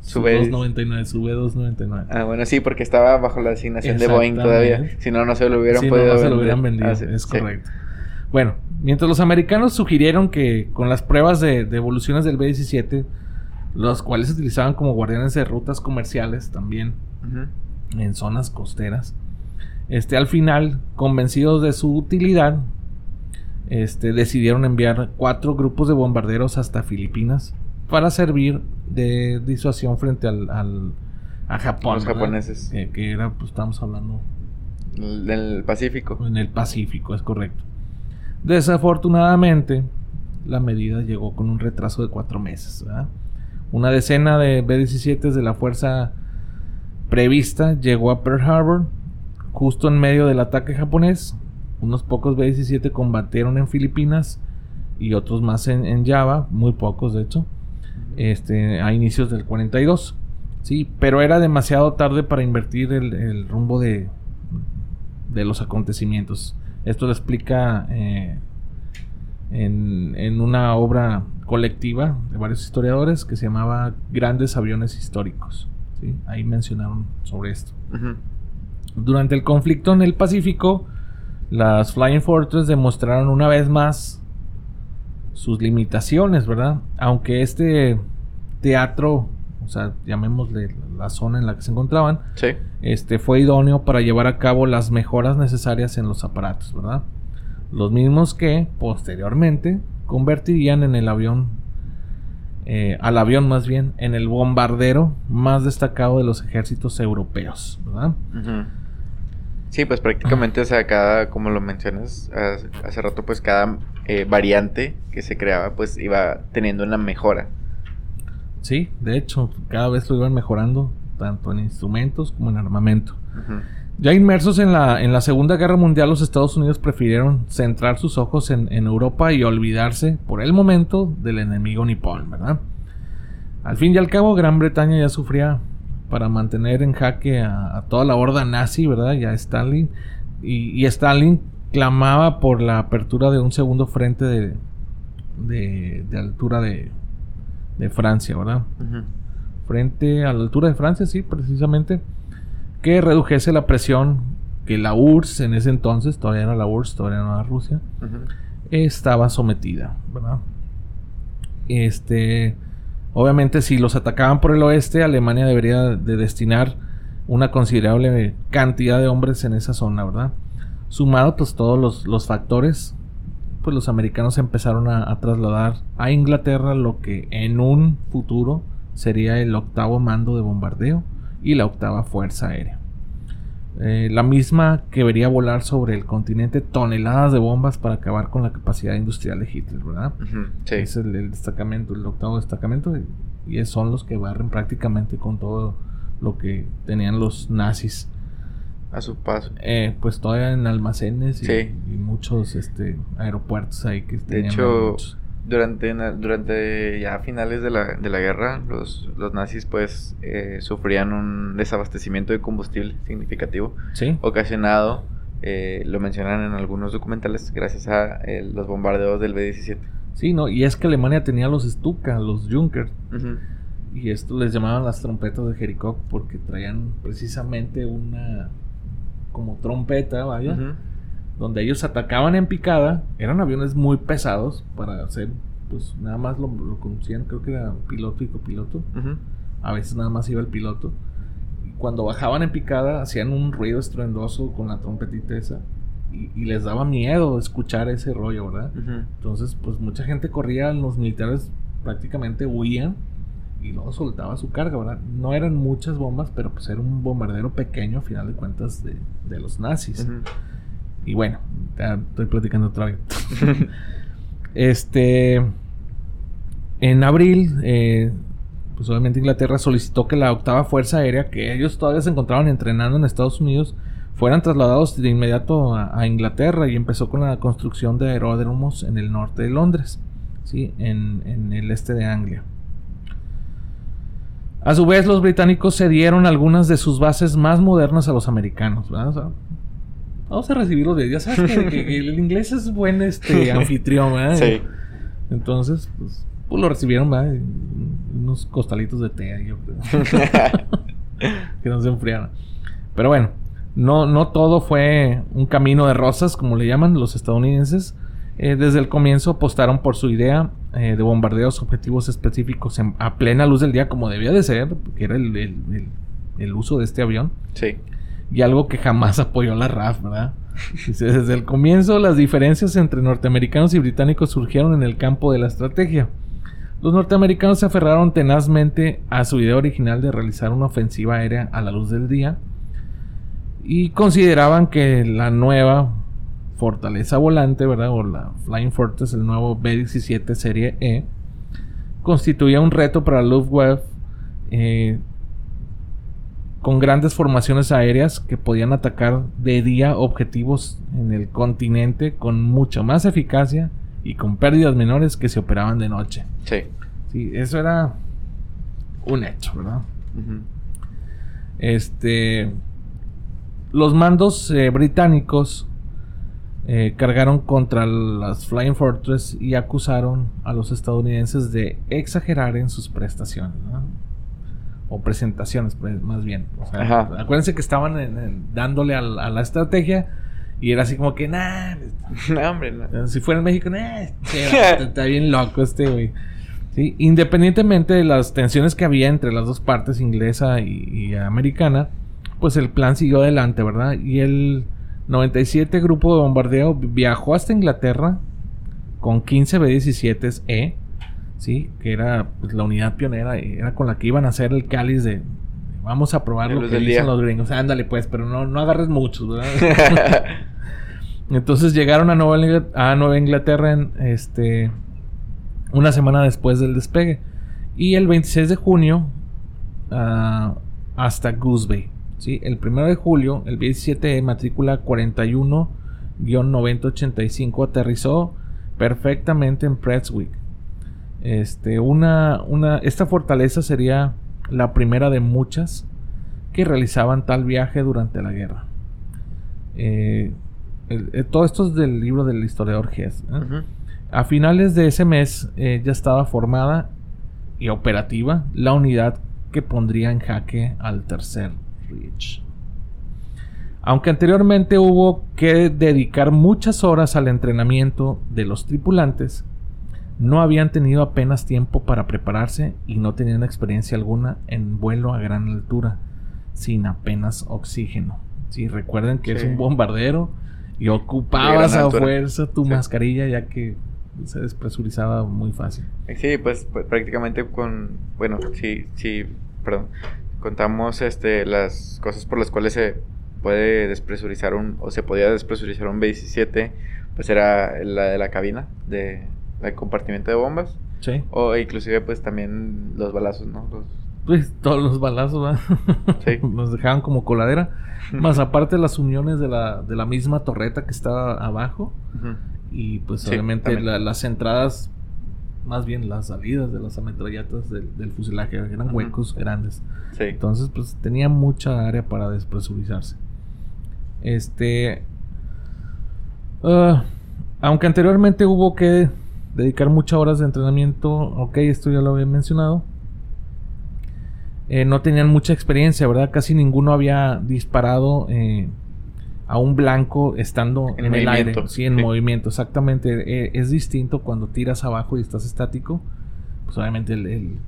Su su, B- 299, su B299. Ah, bueno, sí, porque estaba bajo la asignación de Boeing todavía. Si no, no se lo hubieran Sí, no, podido no se lo hubieran vendido, Ah, sí, es sí. correcto. Bueno, mientras los americanos sugirieron que con las pruebas de, de evoluciones del B-17, los cuales se utilizaban como guardianes de rutas comerciales también En zonas costeras, este, al final, convencidos de su utilidad, este, decidieron enviar cuatro grupos de bombarderos hasta Filipinas para servir de disuasión frente al, al- a Japón. Los ¿verdad? japoneses. Eh, que era, pues estamos hablando Del Pacífico. en el Pacífico, es correcto. Desafortunadamente, la medida llegó con un retraso de cuatro meses. ¿verdad? Una decena de B-17 de la fuerza prevista llegó a Pearl Harbor justo en medio del ataque japonés. Unos pocos B-17 combatieron en Filipinas y otros más en, Java, muy pocos de hecho, este, a inicios del 42. Sí, pero era demasiado tarde para invertir el, el rumbo de, de los acontecimientos. Esto lo explica eh, en, en una obra colectiva de varios historiadores que se llamaba Grandes Aviones Históricos. ¿Sí? Ahí mencionaron sobre esto. Durante el conflicto en el Pacífico, las Flying Fortress demostraron una vez más sus limitaciones, ¿verdad? Aunque este teatro, o sea, llamémosle la zona en la que se encontraban, Sí. este fue idóneo para llevar a cabo las mejoras necesarias en los aparatos, ¿verdad? Los mismos que posteriormente convertirían en el avión, eh, al avión más bien, en el bombardero más destacado de los ejércitos europeos, ¿verdad? Sí, pues prácticamente, o sea, cada, como lo mencionas hace, rato, pues cada eh, variante que se creaba, pues iba teniendo una mejora. Sí, de hecho, cada vez lo iban mejorando, tanto en instrumentos como en armamento. Ujú. Ya inmersos en la, en la Segunda Guerra Mundial, los Estados Unidos prefirieron centrar sus ojos en, en Europa y olvidarse por el momento del enemigo nipón, ¿verdad? Al fin y al cabo, Gran Bretaña ya sufría para mantener en jaque a, a toda la horda nazi, ¿verdad? Ya Stalin. Y, y Stalin clamaba por la apertura de un segundo frente de, de, de altura de, de Francia, ¿verdad? Frente a la altura de Francia, sí, precisamente, que redujese la presión que la URSS en ese entonces, todavía era la URSS, todavía no era Rusia, estaba sometida, ¿verdad? Este, obviamente si los atacaban por el oeste, Alemania debería de destinar una considerable cantidad de hombres en esa zona, ¿verdad? Sumado pues todos los, los factores, pues los americanos empezaron a, a, trasladar a Inglaterra lo que en un futuro sería el octavo mando de bombardeo y la octava fuerza aérea. Eh, la misma que vería volar sobre el continente toneladas de bombas para acabar con la capacidad industrial de Hitler, ¿verdad? sí. Es el, el, destacamento, el octavo destacamento, y, son los que barren prácticamente con todo lo que tenían los nazis. A su paso. Eh, pues todavía en almacenes y, muchos este, aeropuertos ahí que De hecho, durante, durante ya finales de la, de la guerra, los, los nazis pues eh, sufrían un desabastecimiento de combustible significativo, ¿Sí? ocasionado, eh, lo mencionan en algunos documentales, gracias a eh, los bombardeos del B-17. Sí, no, y es que Alemania tenía los Stuka, los Junkers, y esto les llamaban las trompetas de Jericó porque traían precisamente una como trompeta, vaya donde ellos atacaban en picada, eran aviones muy pesados para hacer, pues nada más lo, conocían, creo que era piloto y copiloto, a veces nada más iba el piloto, y cuando bajaban en picada hacían un ruido estruendoso con la trompetita esa, y, les daba miedo escuchar ese rollo, ¿verdad? Entonces, pues mucha gente corría, los militares prácticamente huían y luego soltaba su carga, ¿verdad? No eran muchas bombas, pero pues era un bombardero pequeño a final de cuentas de, de los nazis. Y bueno, estoy platicando otra vez. este. En abril, eh, pues obviamente Inglaterra solicitó que la octava fuerza aérea, que ellos todavía se encontraban entrenando en Estados Unidos, fueran trasladados de inmediato a, Inglaterra y empezó con la construcción de aeródromos en el norte de Londres, ¿sí? en, en el este de Anglia. A su vez, los británicos cedieron algunas de sus bases más modernas a los americanos. ¿verdad? Vamos a recibirlo de Ya sabes que, el inglés es buen este anfitrión, ¿verdad? Sí. Entonces, pues, pues lo recibieron, ¿verdad? Unos costalitos de té, yo creo. que no se enfriaron. Pero bueno, no, no todo fue un camino de rosas, como le llaman los estadounidenses. Eh, desde el comienzo apostaron por su idea eh, de bombardeos objetivos específicos a plena luz del día, como debía de ser, que era el, el, el uso de este avión. Sí y algo que jamás apoyó la RAF, ¿verdad? desde el comienzo las diferencias entre norteamericanos y británicos surgieron en el campo de la estrategia. Los norteamericanos se aferraron tenazmente a su idea original de realizar una ofensiva aérea a la luz del día y consideraban que la nueva fortaleza volante, ¿verdad? O la Flying Fortress, el nuevo B-17 serie E, constituía un reto para Luftwaffe eh, con grandes formaciones aéreas que podían atacar de día objetivos en el continente con mucha más eficacia y con pérdidas menores que se operaban de noche. Sí. Sí, eso era un hecho, ¿verdad? Este. Los mandos eh, británicos eh, cargaron contra las Flying Fortress y acusaron a los estadounidenses de exagerar en sus prestaciones. ¿No? o presentaciones, pues, más bien. acuérdense que estaban dándole a, la estrategia y era así como que, nah, hombre, si fuera en México, nah, está, bien loco este güey. ¿Sí? Independientemente de las tensiones que había entre las dos partes, inglesa y, americana, pues el plan siguió adelante, ¿verdad? Y el 97 grupo de bombardeo viajó hasta Inglaterra con 15 B-17E ¿sí? Que era pues, la unidad pionera, era con la que iban a hacer el cáliz de vamos a probar lo que dicen los gringos. Ándale pues, pero no, no agarres muchos, ¿verdad? Entonces llegaron a Nueva, a Nueva Inglaterra en, este, una semana después del despegue. Y el 26 de junio uh, hasta Goose Bay. ¿sí? El 1 de julio, el 17 matrícula 41-9085 aterrizó perfectamente en Prestwick. Este, una, una, esta fortaleza sería la primera de muchas que realizaban tal viaje durante la guerra. Eh, eh, todo esto es del libro del historiador Hess. ¿eh? A finales de ese mes ya estaba formada y operativa la unidad que pondría en jaque al tercer Reich. Aunque anteriormente hubo que dedicar muchas horas al entrenamiento de los tripulantes, no habían tenido apenas tiempo para prepararse y no tenían experiencia alguna en vuelo a gran altura. sin apenas oxígeno. Sí, recuerden que es un bombardero y ocupabas a fuerza tu mascarilla ya que se despresurizaba muy fácil. Sí, pues, pues, prácticamente con, bueno, sí, sí, perdón, contamos este, las cosas por las cuales se puede despresurizar un, o se podía despresurizar un B-17, pues era la de la cabina, de, de compartimiento de bombas. Sí. O inclusive pues también los balazos, ¿no? Pues todos los balazos, Sí. Nos dejaban como coladera. Más aparte las uniones de la, de la misma torreta que estaba abajo. Y pues obviamente las entradas, más bien las salidas de las ametrallatas del, fuselaje eran huecos grandes. Sí. Entonces pues tenía mucha área para despresurizarse. Este... Ah, aunque anteriormente hubo que dedicar muchas horas de entrenamiento, ok, esto ya lo había mencionado. Eh, no tenían mucha experiencia, ¿verdad? Casi ninguno había disparado eh, a un blanco estando en, el aire. Sí, en movimiento, exactamente. Eh, es distinto cuando tiras abajo y estás estático. Pues obviamente el,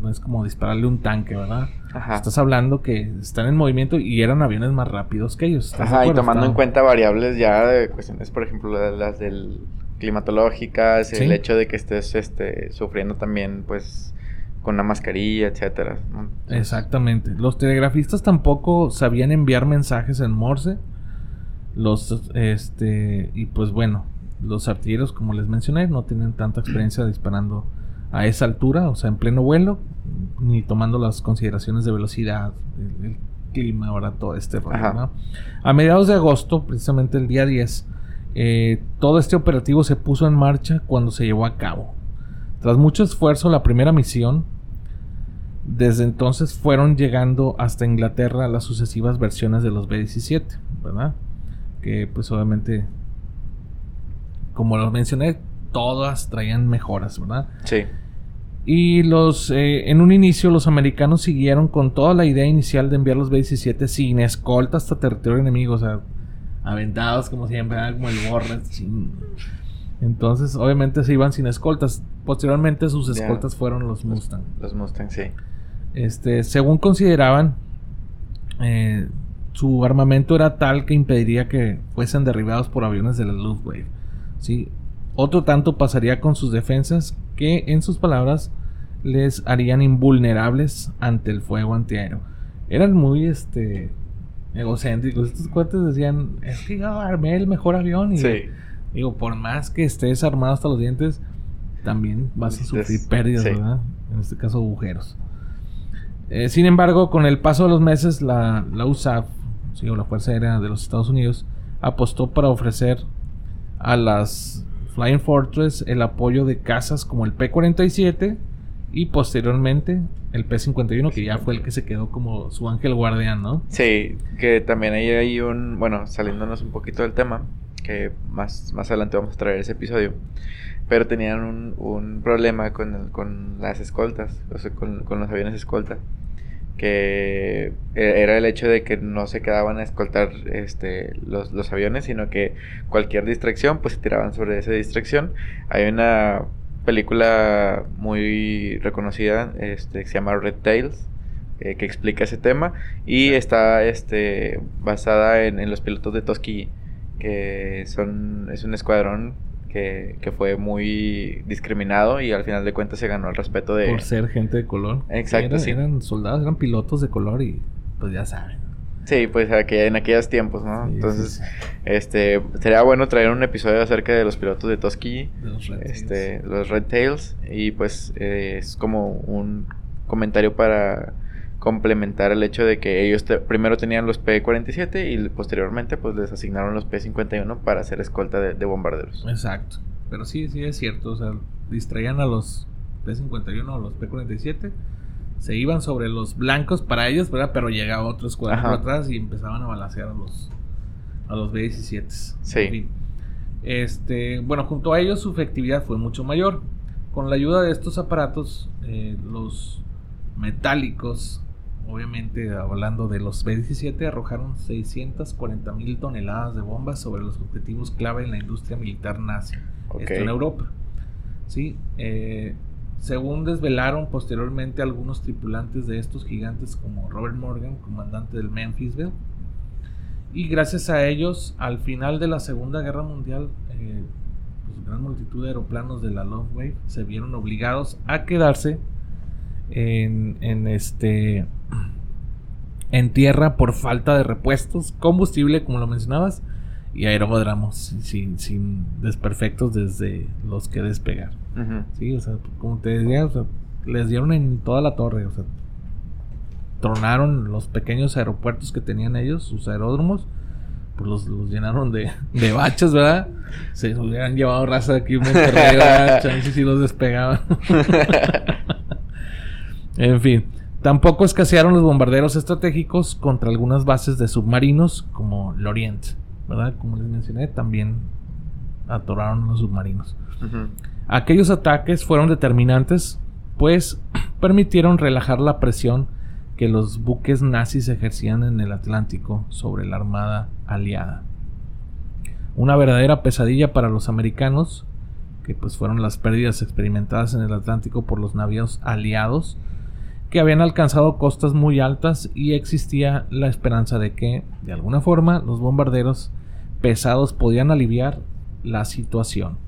no es como dispararle un tanque, ¿verdad? Ajá. Estás hablando que están en movimiento y eran aviones más rápidos que ellos. Ajá, y tomando en cuenta variables ya de cuestiones, por ejemplo, las del climatológicas, el hecho de que estés este, sufriendo también, pues, con la mascarilla, etcétera. Exactamente. Los telegrafistas tampoco sabían enviar mensajes en Morse. Los, este, y pues bueno, los artilleros, como les mencioné, no tienen tanta experiencia disparando a esa altura, o sea, en pleno vuelo, ni tomando las consideraciones de velocidad, el, clima, ahora todo este rollo. A mediados de agosto, precisamente el día 10, eh, todo este operativo se puso en marcha cuando se llevó a cabo. Tras mucho esfuerzo, la primera misión, desde entonces fueron llegando hasta Inglaterra las sucesivas versiones de los B-17, ¿verdad? Que pues obviamente, como lo mencioné, todas traían mejoras, ¿verdad? Sí. Y los, eh, en un inicio los americanos siguieron con toda la idea inicial de enviar los B-17 sin escolta hasta territorio enemigo, o sea, aventados como siempre, como el borre. Entonces, obviamente se iban sin escoltas. Posteriormente sus escoltas fueron los Mustang. Los, Mustang, sí. Este, según consideraban, eh, su armamento era tal que impediría que fuesen derribados por aviones de la Luftwaffe. ¿sí? Otro tanto pasaría con sus defensas que, en sus palabras, les harían invulnerables ante el fuego antiaéreo. Eran muy, este, egocéntricos. Estos cuates decían, es que yo armé el mejor avión y digo, por más que estés armado hasta los dientes, también vas a sufrir pérdidas, ¿verdad? En este caso agujeros. Eh, sin embargo, con el paso de los meses, la, la USAF, o la Fuerza Aérea de los Estados Unidos, apostó para ofrecer a las Flying Fortress el apoyo de casas como el P-47 y posteriormente el P-51, que ya fue el que se quedó como su ángel guardián, ¿no? Sí, que también ahí hay un, bueno, saliéndonos un poquito del tema, que más, más adelante vamos a traer ese episodio, pero tenían un, un problema con, con las escoltas, o sea, con, con los aviones escolta que e, era el hecho de que no se quedaban a escoltar este, los, los, aviones, sino que cualquier distracción, pues se tiraban sobre esa distracción. Hay una película muy reconocida este, que se llama Red Tails, eh, que explica ese tema y está este, basada en, los pilotos de Toski que son, es un escuadrón que, fue muy discriminado y al final de cuentas se ganó el respeto de... Por ser gente de color. Exacto, sí. Eran soldados, eran pilotos de color y pues ya saben. Sí, pues en aquellos tiempos, ¿no? Entonces, este, sería bueno traer un episodio acerca de los pilotos de Toski, los Red este, los Red Tails, y pues eh, es como un comentario para complementar el hecho de que ellos primero tenían los P-47 y posteriormente pues les asignaron los P-51 para hacer escolta de, de, bombarderos. Exacto, pero sí, sí es cierto, o sea, distraían a los P-51 o los P-47 se iban sobre los blancos para ellos, ¿verdad? Pero llegaba otro escuadrón por atrás y empezaban a balancear a los, a los B-17. Sí. Este, bueno, junto a ellos su efectividad fue mucho mayor. Con la ayuda de estos aparatos, eh, los metálicos, obviamente hablando de los B-17, arrojaron 640 mil toneladas de bombas sobre los objetivos clave en la industria militar nazi. Esto en Europa. Sí, eh, según desvelaron posteriormente algunos tripulantes de estos gigantes como Robert Morgan, comandante del Memphisville. Y gracias a ellos, al final de la Segunda Guerra Mundial, eh, pues, gran multitud de aeroplanos de la Love Wave se vieron obligados a quedarse en, en, este en tierra por falta de repuestos, combustible, como lo mencionabas, y aeródromos sin, sin desperfectos desde los que despegar. Sí, o sea, como te decía, les dieron en toda la torre, o sea, tronaron los pequeños aeropuertos que tenían ellos, sus aeródromos, pues los, los llenaron de, de baches, ¿verdad? Se hubieran llevado raza de aquí un Monterrey, ¿verdad? si los despegaban. en fin. Tampoco escasearon los bombarderos estratégicos contra algunas bases de submarinos como Lorient, ¿verdad? Como les mencioné, también atoraron los submarinos. Aquellos ataques fueron determinantes, pues permitieron relajar la presión que los buques nazis ejercían en el Atlántico sobre la armada aliada. Una verdadera pesadilla para los americanos, que pues fueron las pérdidas experimentadas en el Atlántico por los navíos aliados, que habían alcanzado costas muy altas y existía la esperanza de que, de alguna forma, los bombarderos pesados podían aliviar la situación.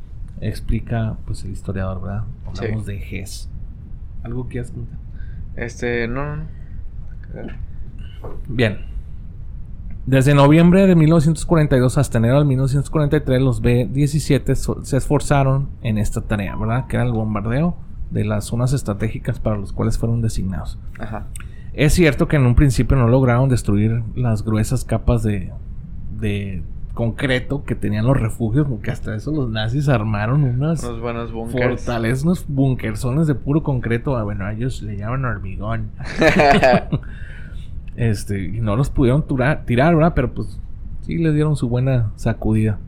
Explica pues el historiador, ¿verdad? Hablamos de Hess. ¿Algo que has contar? Este, no, no. Bien. Desde noviembre de 1942 hasta enero de 1943, los B-17 se esforzaron en esta tarea, ¿verdad? Que era el bombardeo de las zonas estratégicas para las cuales fueron designados. Es cierto que en un principio no lograron destruir las gruesas capas de, de concreto que tenían los refugios, porque hasta eso los nazis armaron unas unos buenos bunkers. fortalezas, unos bunkersones de puro concreto. Ah, bueno, ellos le llaman hormigón. este, y no los pudieron tirar, ¿verdad? Pero pues sí les dieron su buena sacudida.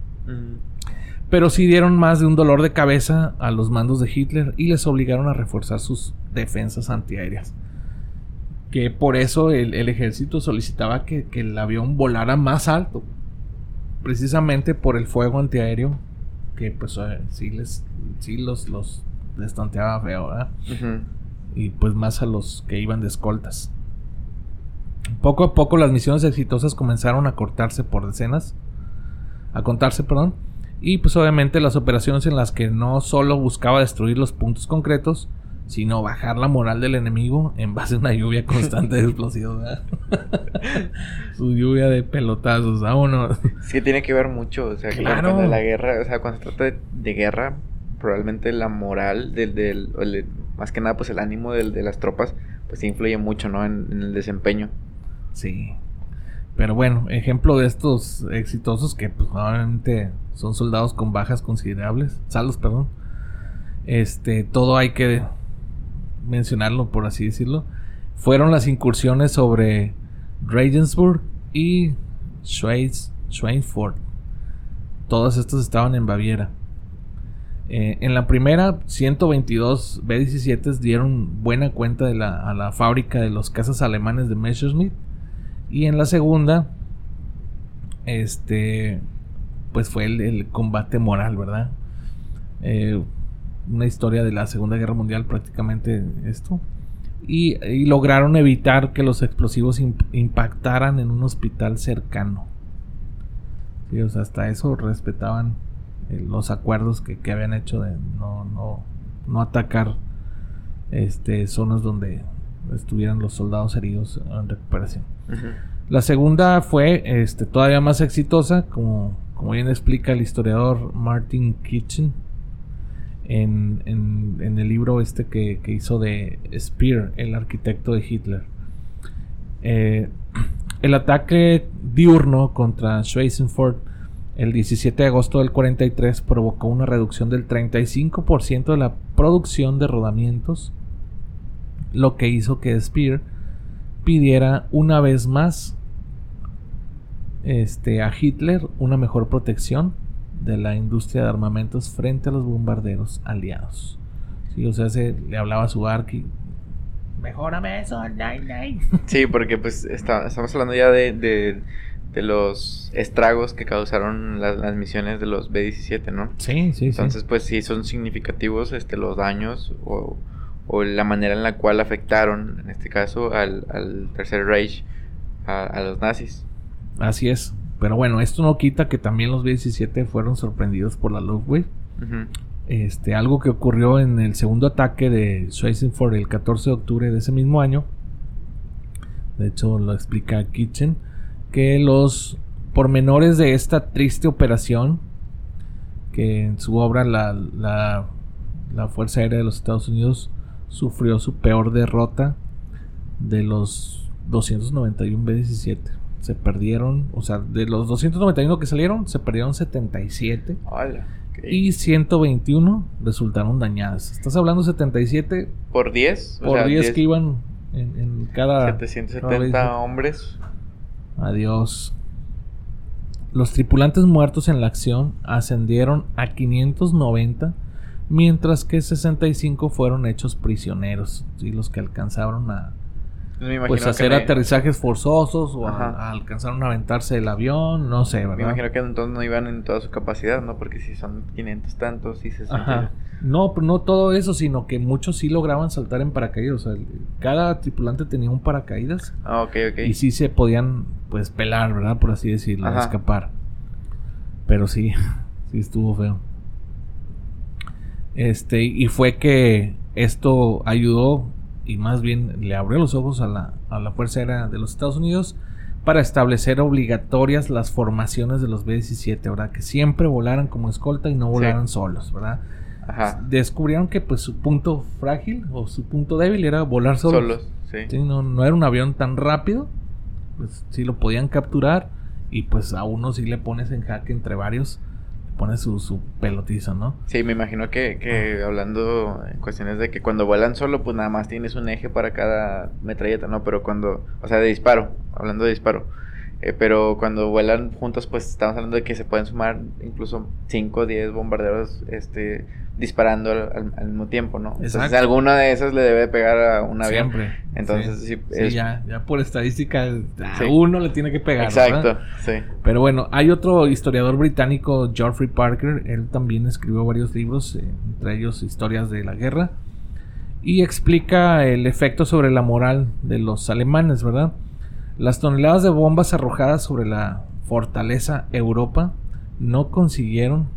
Pero sí dieron más de un dolor de cabeza a los mandos de Hitler y les obligaron a reforzar sus defensas antiaéreas. Que por eso el, ejército solicitaba que, el avión volara más alto. Precisamente por el fuego antiaéreo. Que pues eh, sí, les, sí los, los destanteaba feo, ¿verdad? Y pues más a los que iban de escoltas. Poco a poco las misiones exitosas comenzaron a cortarse por decenas. A contarse, perdón y pues obviamente las operaciones en las que no solo buscaba destruir los puntos concretos, sino bajar la moral del enemigo en base a una lluvia constante de explosivos. Su lluvia de pelotazos, vámonos. Sí, tiene que ver mucho. O sea, claro. cuando la guerra, o sea, cuando se trata de, guerra, probablemente la moral del, del, más que nada, pues el ánimo de las tropas, pues influye mucho, ¿no? En, en el desempeño. Sí. Pero bueno, ejemplo de estos exitosos que pues obviamente son soldados con bajas considerables, saldos, perdón. Este, todo hay que mencionarlo por así decirlo. Fueron las incursiones sobre Regensburg y Schweinfurt. Todas estas estaban en Baviera. Eh, en la primera, 122 B-17 dieron buena cuenta de la, a la fábrica de los cazas alemanes de Messerschmitt y en la segunda, este, pues fue el, combate moral, ¿verdad? Eh, una historia de la Segunda Guerra Mundial prácticamente esto. Y, lograron evitar que los explosivos impactaran en un hospital cercano. Sea, hasta eso respetaban eh, los acuerdos que, habían hecho de no, no, no atacar este, zonas donde estuvieran los soldados heridos en recuperación. La segunda fue este, todavía más exitosa, como, como bien explica el historiador Martin Kitchen en, en, el libro este que, hizo de Speer, el arquitecto de Hitler. Eh, el ataque diurno contra Schweizenfurt el 17 de agosto del 43 provocó una reducción del 35% de la producción de rodamientos lo que hizo que Spear pidiera una vez más este, a Hitler una mejor protección de la industria de armamentos frente a los bombarderos aliados. Sí, o sea, se, le hablaba a su arqui. Mejórame eso, Sí, porque pues estamos hablando ya de, de los estragos que causaron las, misiones de los B-17, ¿no? Sí, sí, Entonces, pues sí son significativos este, los daños o, la manera en la cual afectaron, en este caso, al, Tercer Reich, a, los nazis. Así es. Pero bueno, esto no quita que también los B-17 fueron sorprendidos por la Luftwaffe. Este, algo que ocurrió en el segundo ataque de Schweizenfurt el 14 de octubre de ese mismo año. De hecho, lo explica Kitchen que los pormenores de esta triste operación, que en su obra la, la, Fuerza Aérea de los Estados Unidos sufrió su peor derrota de los 291 B-17. Se perdieron, o sea, de los 291 que salieron, se perdieron 77. Y 121 resultaron dañadas. Estás hablando 77. ¿Por 10? por 10, que iban en, en cada. 770 hombres. Adiós. Los tripulantes muertos en la acción ascendieron a 590, mientras que 65 fueron hechos prisioneros, ¿sí? los que alcanzaron a pues hacer aterrizajes forzosos o a, alcanzaron a aventarse del avión, no sé, ¿verdad? Me imagino que entonces no iban en toda su capacidad, ¿no? Porque si son 500 tantos y 60. No, no todo eso, sino que muchos sí lograban saltar en paracaídas. O sea, cada tripulante tenía un paracaídas. Ah, ok, ok. Y sí se podían, pues, pelar, ¿verdad? Por así decirlo, escapar. Pero sí, sí estuvo feo. Este, y fue que esto ayudó y más bien le abrió los ojos a la, a la Fuerza Aérea de los Estados Unidos para establecer obligatorias las formaciones de los B-17, ¿verdad? Que siempre volaran como escolta y no volaran solos, ¿verdad? Descubrieron que pues su punto frágil o su punto débil era volar solos. sí. no, era un avión tan rápido, pues sí lo podían capturar y pues a uno sí le pones en jaque entre varios, pone su, su pelotiza, ¿no? Sí, me imagino que, que hablando en cuestiones de que cuando vuelan solo, pues nada más tienes un eje para cada metralleta, ¿no? Pero cuando, o sea, de disparo, hablando de disparo. Eh, pero cuando vuelan juntos, pues estamos hablando de que se pueden sumar incluso 5 o 10 bombarderos este, disparando al, mismo tiempo, ¿no? Entonces, alguna de esas le debe pegar a un avión. Siempre. Entonces, sí. sí, ya, ya por estadística, a uno le tiene que pegar. Exacto, sí. Pero bueno, hay otro historiador británico, Geoffrey Parker. Él también escribió varios libros, eh, entre ellos Historias de la Guerra. Y explica el efecto sobre la moral de los alemanes, ¿verdad? Las toneladas de bombas arrojadas sobre la fortaleza Europa no consiguieron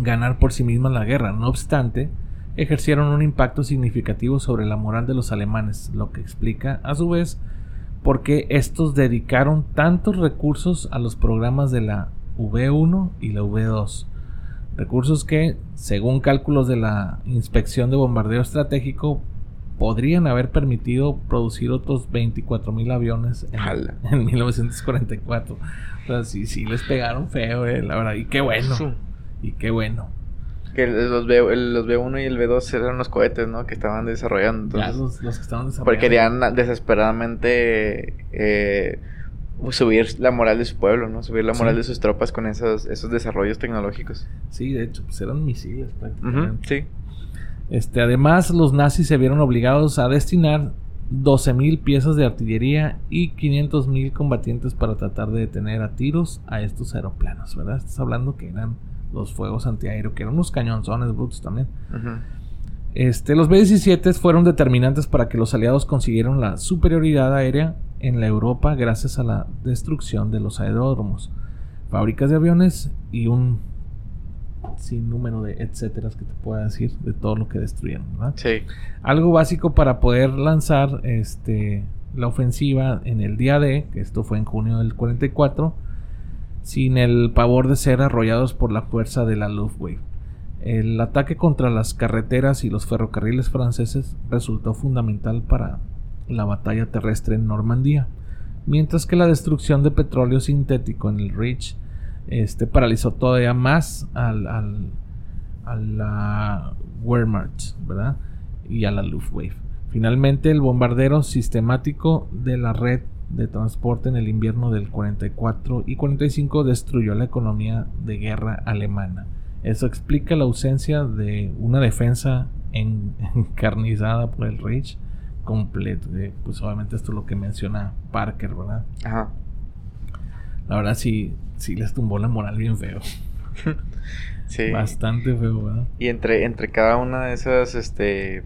ganar por sí mismas la guerra. No obstante, ejercieron un impacto significativo sobre la moral de los alemanes, lo que explica a su vez por qué estos dedicaron tantos recursos a los programas de la V1 y la V2. Recursos que, según cálculos de la Inspección de Bombardeo Estratégico, podrían haber permitido producir otros 24.000 aviones en, 1944. O sea, sí, sí les pegaron feo, eh, la verdad. Y qué bueno. Y qué bueno. Que los, B, los B1 y el B2 eran los cohetes, ¿no? Que estaban desarrollando. ya, los, que estaban desarrollando. Porque querían desesperadamente eh, subir la moral de su pueblo, ¿no? Subir la moral de sus tropas con esos, esos desarrollos tecnológicos. Sí, de hecho, pues eran misiles prácticamente. sí. Este, además, los nazis se vieron obligados a destinar 12.000 piezas de artillería y 500.000 combatientes para tratar de detener a tiros a estos aeroplanos, ¿verdad? Estás hablando que eran los fuegos antiaéreos, que eran unos cañonzones brutos también. este, los B-17 fueron determinantes para que los aliados consiguieran la superioridad aérea en la Europa gracias a la destrucción de los aeródromos, fábricas de aviones y un sin número de etcétera que te pueda decir de todo lo que destruyeron, ¿verdad? Sí. Algo básico para poder lanzar este la ofensiva en el día D, que esto fue en junio del 44, sin el pavor de ser arrollados por la fuerza de la Luftwaffe. El ataque contra las carreteras y los ferrocarriles franceses resultó fundamental para la batalla terrestre en Normandía, mientras que la destrucción de petróleo sintético en el Reach este, paralizó todavía más al, al, a la Wehrmacht, ¿verdad? Y a la Luftwaffe. Finalmente, el bombardero sistemático de la red de transporte en el invierno del 44 y 45 destruyó la economía de guerra alemana. Eso explica la ausencia de una defensa encarnizada por el Reich completo. Eh, pues obviamente esto es lo que menciona Parker, ¿verdad? Ajá. la verdad sí, sí les tumbó la moral bien feo. sí. Bastante feo, ¿verdad? Y entre, entre cada una de esas, este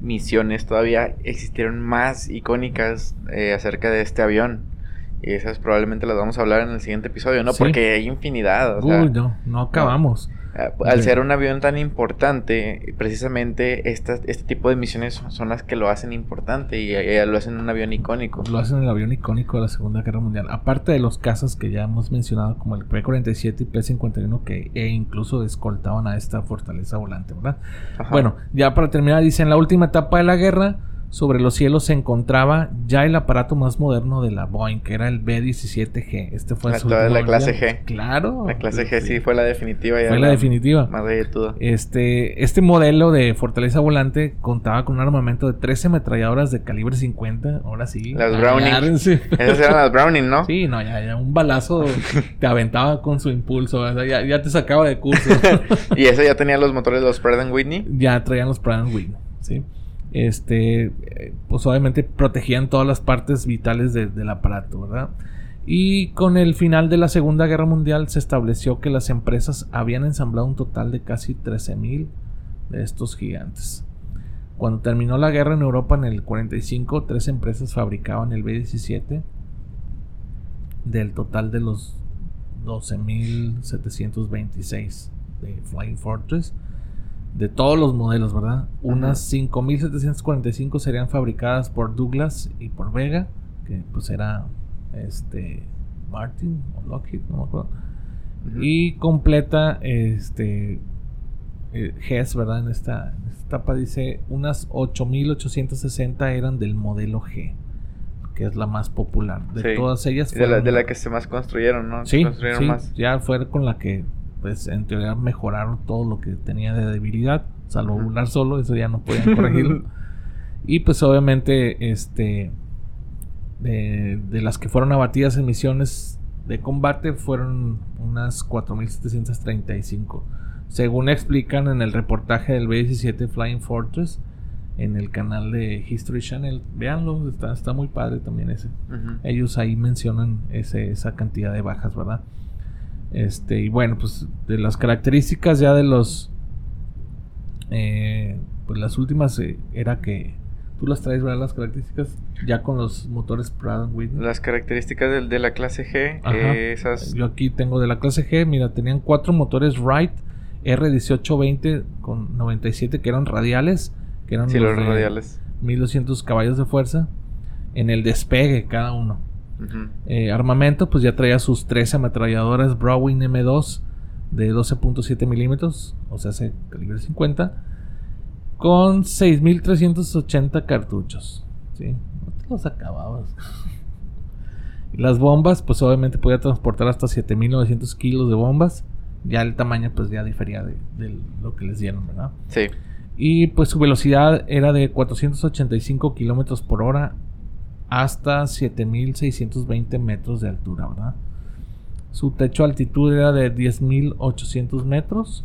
misiones todavía existieron más icónicas eh, acerca de este avión. Y esas probablemente las vamos a hablar en el siguiente episodio, ¿no? Porque hay infinidad. Uy, no, no acabamos. Al ser un avión tan importante, precisamente este tipo de misiones son las que lo hacen importante y, lo hacen un avión icónico. Lo hacen el avión icónico de la Segunda Guerra Mundial. Aparte de los cazas que ya hemos mencionado, como el P-47 y P-51, que e incluso escoltaban a esta fortaleza volante, ¿verdad? Bueno, ya para terminar, dice, en la última etapa de la guerra sobre los cielos se encontraba ya el aparato más moderno de la Boeing, que era el B-17G. Este fue la, la clase G. Claro. La clase G sí fue la definitiva. Ya fue la, definitiva. Más de todo. Este, este modelo de Fortaleza Volante contaba con un armamento de 13 ametralladoras de calibre 50. Ahora sí. Las Browning. Esas eran las Browning, ¿no? Sí, no, ya, ya un balazo te aventaba con su impulso. ya, ya, te sacaba de curso. ¿Y eso ya tenía los motores de los Pratt Whitney? Ya traían los Pratt Whitney, sí este, pues obviamente protegían todas las partes vitales del aparato, ¿verdad? Y con el final de la Segunda Guerra Mundial se estableció que las empresas habían ensamblado un total de casi 13.000 de estos gigantes. Cuando terminó la guerra en Europa en el 45, tres empresas fabricaban el B-17 del total de los 12.726 de Flying Fortress de todos los modelos, ¿verdad? Unas 5.745 serían fabricadas por Douglas y por Vega, que pues era este Martin o Lockheed, no me acuerdo. Y completa este eh, Hess, ¿verdad? En esta, etapa dice unas 8.860 eran del modelo G, que es la más popular. De todas ellas. De la, de la, que se más construyeron, ¿no? Sí, construyeron sí, más. ya fue con la que pues en teoría mejoraron todo lo que tenía de debilidad, salvo volar solo, eso ya no podían corregirlo. y pues obviamente, este, de, las que fueron abatidas en misiones de combate fueron unas 4.735. Según explican en el reportaje del B-17 Flying Fortress, en el canal de History Channel. Véanlo, está, está muy padre también ese. Ellos ahí mencionan ese, esa cantidad de bajas, ¿verdad? Este, y bueno, pues de las características ya de los. Eh, pues las últimas eh, era que. Tú las traes, ¿verdad? Las características ya con los motores Pratt Whitney. Las características de, la clase G, eh, esas. Yo aquí tengo de la clase G, mira, tenían cuatro motores Wright R1820 con 97 que eran radiales. Que eran sí, los, radiales. 1200 caballos de fuerza. En el despegue, cada uno. Eh, armamento, pues ya traía sus 13 ametralladoras Browning M2 de 12.7 milímetros, o sea, hace calibre 50, con 6.380 cartuchos. ¿sí? No te los acababas. las bombas, pues obviamente podía transportar hasta 7.900 kilos de bombas. Ya el tamaño, pues ya difería de, de lo que les dieron, ¿verdad? Sí. Y pues su velocidad era de 485 kilómetros por hora hasta 7620 metros de altura, ¿verdad? Su techo altitud era de 10.800 metros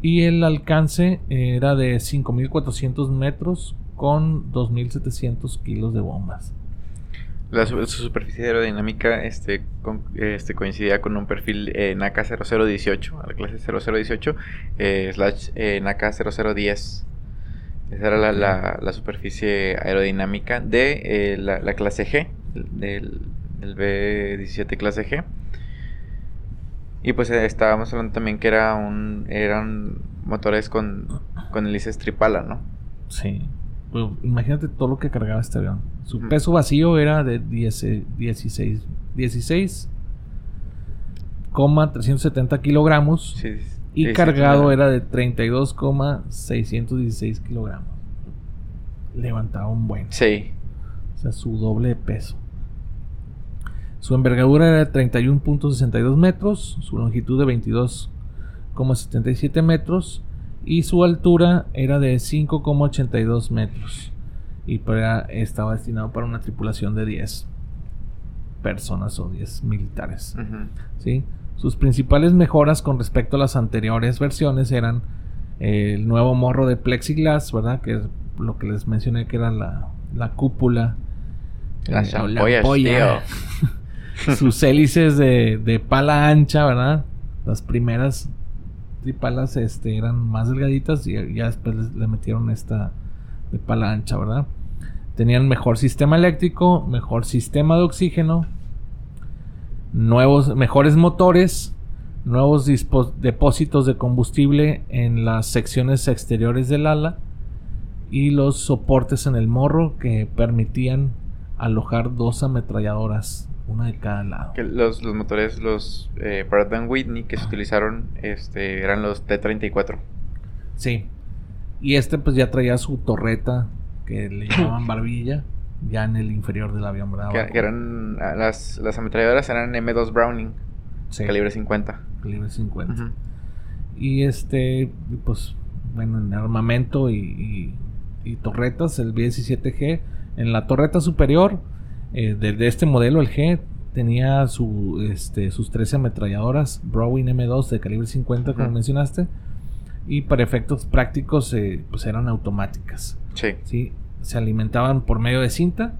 y el alcance era de 5.400 metros con 2.700 kilos de bombas. La, su, superficie aerodinámica este, este, coincidía con un perfil eh, NACA 0018, a la clase 0018, eh, slash eh, NACA 0010. Esa era la, superficie aerodinámica de eh, la, clase G, del, B-17 clase G. Y pues eh, estábamos hablando también que era un, eran motores con, con hélices tripala, ¿no? Sí. Pues, imagínate todo lo que cargaba este avión. Su peso vacío era de 10, 16, 16,370 kilogramos. Sí, y cargado era de 32,616 kilogramos. Levantaba un buen. Sí. O sea, su doble de peso. Su envergadura era de 31.62 metros, su longitud de 22,77 metros y su altura era de 5,82 metros. Y para, estaba destinado para una tripulación de 10 personas o 10 militares. ¿sí? Sus principales mejoras con respecto a las anteriores versiones eran eh, el nuevo morro de plexiglass, ¿verdad? Que es lo que les mencioné que era la, la cúpula. La, eh, sus hélices de, de pala ancha, ¿verdad? Las primeras tripalas este, eran más delgaditas y ya después le metieron esta de pala ancha, ¿verdad? Tenían mejor sistema eléctrico, mejor sistema de oxígeno, nuevos, mejores motores, nuevos depósitos de combustible en las secciones exteriores del ala y los soportes en el morro que permitían alojar dos ametralladoras, una de cada lado. los, motores, los eh, Pratt Whitney que se utilizaron, este, eran los T-34. Sí. Y este pues ya traía su torreta que le llamaban barbilla ya en el inferior del avión, ¿verdad? Que, eran ah, las, las ametralladoras eran M2 Browning, calibre 50. Calibre 50. Y este, pues, bueno, en armamento y, y, torretas, el B-17G, en la torreta superior eh, de, este modelo, el G, tenía su, este, sus 13 ametralladoras Browning M2 de calibre 50, como mencionaste. Y para efectos prácticos, eh, pues eran automáticas. Sí. ¿sí? Se alimentaban por medio de cinta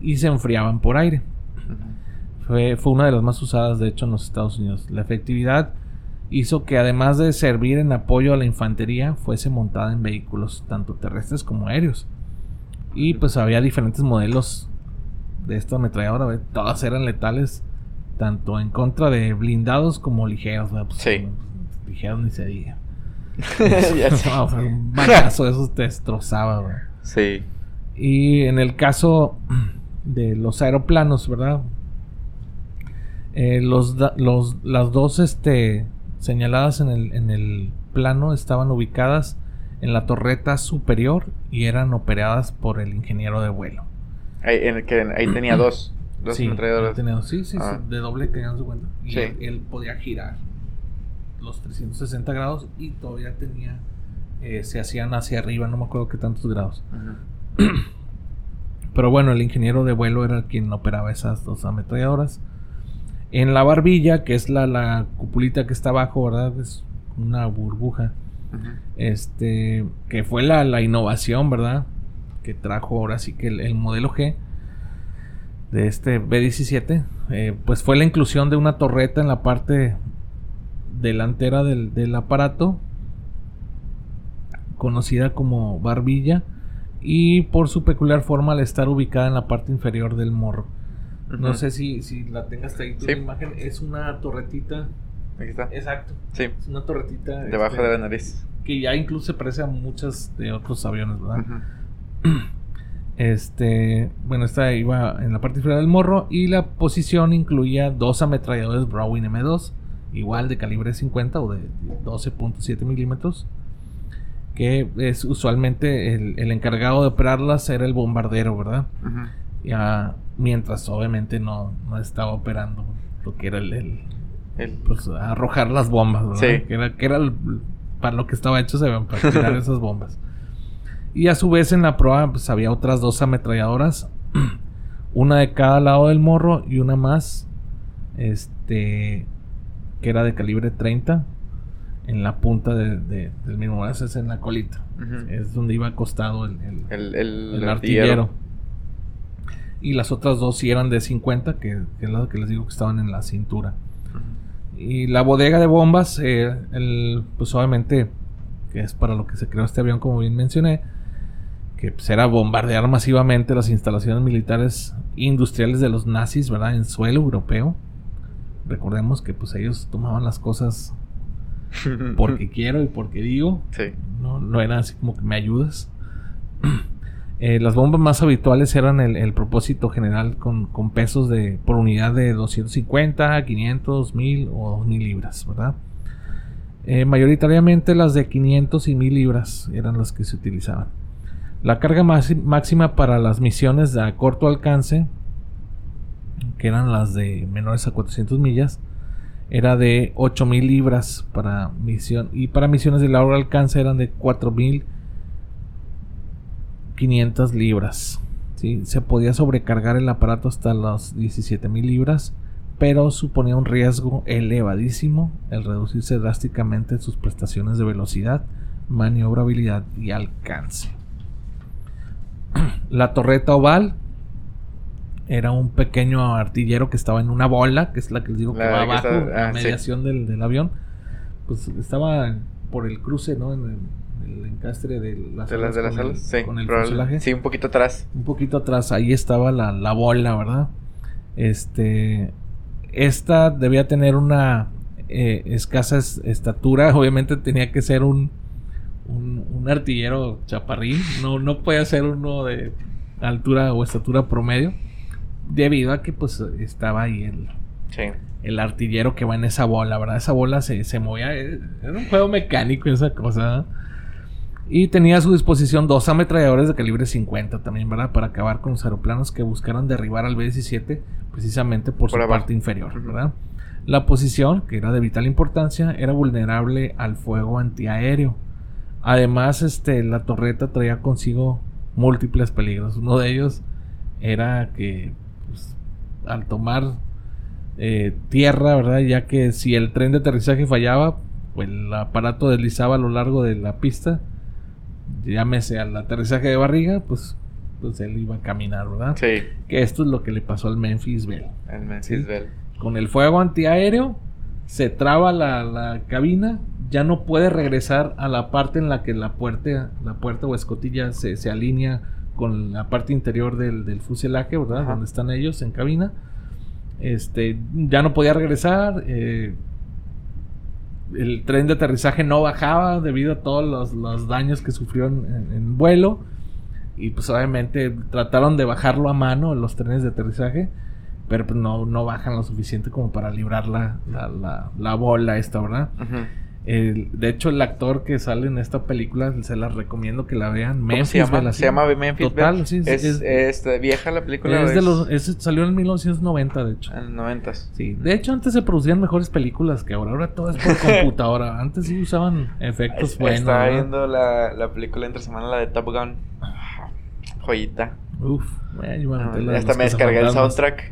y se enfriaban por aire. fue, fue, una de las más usadas, de hecho, en los Estados Unidos. La efectividad hizo que, además de servir en apoyo a la infantería, fuese montada en vehículos tanto terrestres como aéreos. Y pues había diferentes modelos de esta ametralladora, todas eran letales, tanto en contra de blindados como ligeros. Pues, sí. Ligeros ni se diga. un balazo de esos te destrozaba, Sí. Y en el caso de los aeroplanos, ¿verdad? Eh, los, los, las dos este, señaladas en el, en el plano estaban ubicadas en la torreta superior y eran operadas por el ingeniero de vuelo. Ahí, en el que, ahí tenía dos. dos sí, tenía sí, sí, ah. de doble cañón su cuenta. Y él, podía girar los 360 grados y todavía tenía eh, se hacían hacia arriba, no me acuerdo qué tantos grados. Pero bueno, el ingeniero de vuelo era quien operaba esas dos ametralladoras. En la barbilla, que es la, la cupulita que está abajo, ¿verdad? Es una burbuja. Este, que fue la, la, innovación, ¿verdad? Que trajo ahora sí que el, modelo G de este B17, eh, pues fue la inclusión de una torreta en la parte delantera del, del aparato conocida como barbilla y por su peculiar forma al estar ubicada en la parte inferior del morro. No sé si, si la tengas ahí tu imagen, es una torretita. Aquí está. Exacto. Sí. Es una torretita. Debajo este, de la nariz. Que ya incluso se parece a muchas de otros aviones, ¿verdad? Este, bueno, esta iba en la parte inferior del morro y la posición incluía dos ametralladores Browning M2, igual de calibre 50 o de 12.7 milímetros que es usualmente el, encargado de operarlas era el bombardero, ¿verdad? Ya, mientras obviamente no, no, estaba operando lo que era el, pues, arrojar las bombas, ¿verdad? Sí. Que era, que era para lo que estaba hecho, se para tirar esas bombas. Y a su vez en la prueba pues había otras dos ametralladoras, una de cada lado del morro y una más, este, que era de calibre 30 en la punta de, del mismo brazo, es en la colita. Es donde iba acostado el, el, artillero. Y las otras dos sí eran de 50, que, es lo que les digo que estaban en la cintura. Y la bodega de bombas, eh, el, pues obviamente, que es para lo que se creó este avión, como bien mencioné, que pues, era bombardear masivamente las instalaciones militares industriales de los nazis, ¿verdad? En suelo europeo. Recordemos que pues ellos tomaban las cosas porque quiero y porque digo. No, no era así como que me ayudas. Eh, las bombas más habituales eran el, propósito general con, pesos de por unidad de 250, 500, 1000 o 2000 libras, ¿verdad? Eh, mayoritariamente las de 500 y 1000 libras eran las que se utilizaban. La carga máxima para las misiones a corto alcance, que eran las de menores a 400 millas, era de 8000 libras para misión y para misiones de largo alcance eran de 4500 libras. ¿sí? Se podía sobrecargar el aparato hasta las 17000 libras, pero suponía un riesgo elevadísimo el reducirse drásticamente sus prestaciones de velocidad, maniobrabilidad y alcance. La torreta oval era un pequeño artillero que estaba en una bola, que es la que les digo que va abajo, la ah, mediación del, avión. Pues estaba por el cruce, ¿no? En el, encastre de las, de las, de las alas, sí, con el fuselaje. Sí, un poquito atrás. Un poquito atrás, ahí estaba la, la bola, ¿verdad? Este. Esta debía tener una eh, escasa estatura. Obviamente tenía que ser un, un, artillero chaparrín. No, no puede ser uno de altura o estatura promedio. Debido a que pues estaba ahí el, el artillero que va en esa bola, ¿verdad? Esa bola se, se movía. Eh, era un juego mecánico esa cosa. Y tenía a su disposición dos ametralladores de calibre 50 también, ¿verdad? Para acabar con los aeroplanos que buscaran derribar al B-17 precisamente por, su parte inferior, ¿verdad? La posición, que era de vital importancia, era vulnerable al fuego antiaéreo. Además, este, la torreta traía consigo múltiples peligros. Uno de ellos era que al tomar eh, tierra, ¿verdad? Ya que si el tren de aterrizaje fallaba, pues el aparato deslizaba a lo largo de la pista llámese al aterrizaje de barriga, pues, pues él iba a caminar, ¿verdad? Sí. Que esto es lo que le pasó al Memphis Bell. Al Memphis Bell. Con el fuego antiaéreo, se traba la, cabina, ya no puede regresar a la parte en la que la puerta, la puerta o escotilla se, se alinea con la parte interior del, fuselaje, ¿verdad? Donde están ellos en cabina. Este, ya no podía regresar. Eh, el tren de aterrizaje no bajaba debido a todos los, daños que sufrió en, vuelo. Y pues obviamente trataron de bajarlo a mano los trenes de aterrizaje. Pero pues no, no bajan lo suficiente como para librar la, la, bola esta, ¿verdad? De hecho, el actor que sale en esta película, se la recomiendo que la vean. Memphis se llama? se llama Memphis Total, Sí, es, es, vieja la película. Es de los, salió en 1990, de hecho. En 90. Sí. De hecho, antes se producían mejores películas que ahora. Ahora todo es por computadora. Antes sí usaban efectos buenos. Estaba viendo la, la película entre semana, la de Top Gun. Joyita. Uf, bueno, ah, hasta me descargué el soundtrack.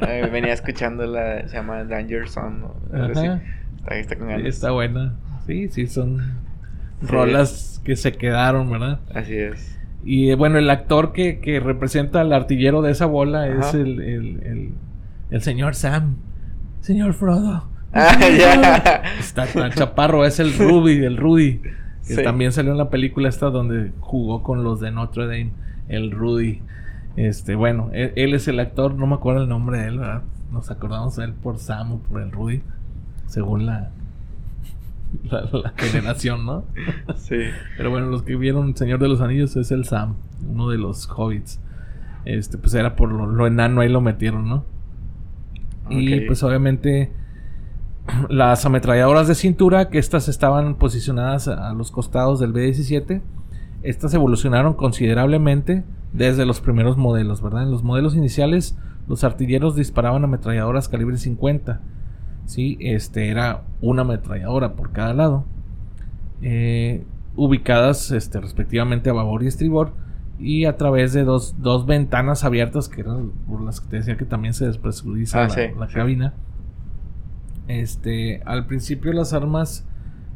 venía escuchando la. Se llama Danger Zone. Está, buena. Sí, sí, son rolas que se quedaron, ¿verdad? Así es. Y bueno, el actor que, que representa al artillero de esa bola es el, el, el, señor Sam. Señor Frodo. Ah, ya. Está, chaparro, es el Ruby, el Rudy. Que también salió en la película esta donde jugó con los de Notre Dame, el Rudy. Este, bueno, él, él, es el actor, no me acuerdo el nombre de él, ¿verdad? Nos acordamos de él por Sam o por el Rudy según la, la, generación, ¿no? Sí. Pero bueno, los que vieron Señor de los Anillos es el Sam, uno de los hobbits. Este, pues era por lo, enano ahí lo metieron, ¿no? Y pues obviamente las ametralladoras de cintura, que estas estaban posicionadas a los costados del B-17, estas evolucionaron considerablemente desde los primeros modelos, ¿verdad? En los modelos iniciales, los artilleros disparaban ametralladoras calibre 50 ¿sí? Este era una ametralladora por cada lado, eh, ubicadas este, respectivamente a babor y estribor, y a través de dos, ventanas abiertas, que eran por las que te decía que también se despresuriza ah, la, cabina. Este, al principio las armas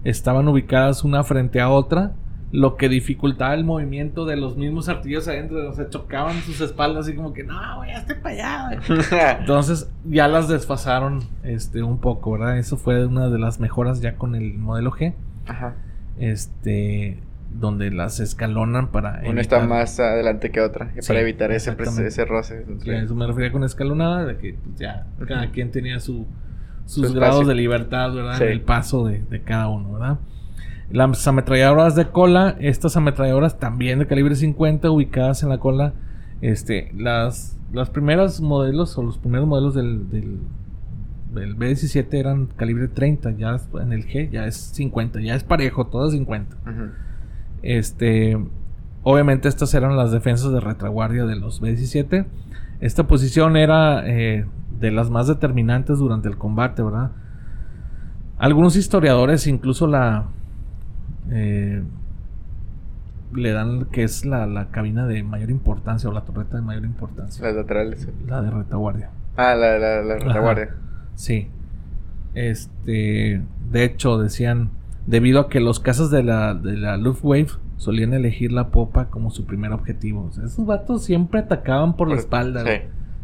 estaban ubicadas una frente a otra lo que dificultaba el movimiento de los mismos artilleros adentro, o sea, chocaban sus espaldas así como que, no, güey, esté para allá. Entonces ya las desfasaron este, un poco, ¿verdad? Eso fue una de las mejoras ya con el modelo G. Ajá. Este, donde las escalonan para... Una está más adelante que otra, para evitar ese, ese roce. eso me refería con escalonada, de que pues, ya cada quien tenía su, sus grados de libertad, ¿verdad? el paso de, de cada uno, ¿verdad? Las ametralladoras de cola, estas ametralladoras también de calibre 50 ubicadas en la cola, este, las, las primeras modelos o los primeros modelos del, del, B17 eran calibre 30, ya en el G ya es 50, ya es parejo, todo 50. Este, obviamente estas eran las defensas de retaguardia de los B17. Esta posición era eh, de las más determinantes durante el combate, ¿verdad? Algunos historiadores incluso la, eh, le dan que es la, cabina de mayor importancia o la torreta de mayor importancia. Las laterales. La de retaguardia. Ah, la, la, la retaguardia. Sí. Este, de hecho, decían, debido a que los cazas de la, de la Luftwaffe solían elegir la popa como su primer objetivo. esos vatos siempre atacaban por, la espalda.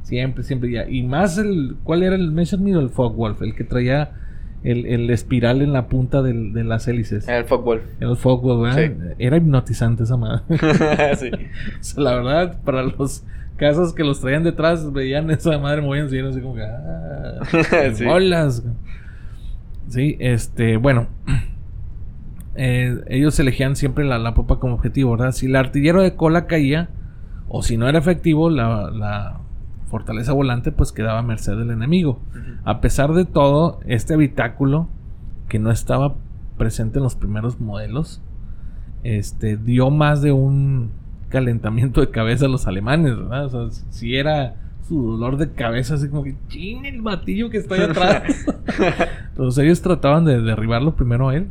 Siempre, siempre. Ya. Y más el. ¿Cuál era el Messerschmitt o el Fogwolf? El que traía el, el espiral en la punta del, de las hélices. El Fogwolf. El Fogwolf, ¿verdad? Era hipnotizante esa madre. sí. la verdad, para los casos que los traían detrás, veían esa madre moviéndose y así como que. ¡Ah! sí. ¡Bolas! Sí, este. Bueno. Eh, ellos elegían siempre la, la, popa como objetivo, ¿verdad? Si el artillero de cola caía, o si no era efectivo, la, la fortaleza volante pues quedaba a merced del enemigo. A pesar de todo, este habitáculo, que no estaba presente en los primeros modelos, este, dio más de un calentamiento de cabeza a los alemanes, ¿verdad? O sea, si era su dolor de cabeza, así como que, ¡chin! El batillo que está ahí atrás. Entonces ellos trataban de derribarlo primero a él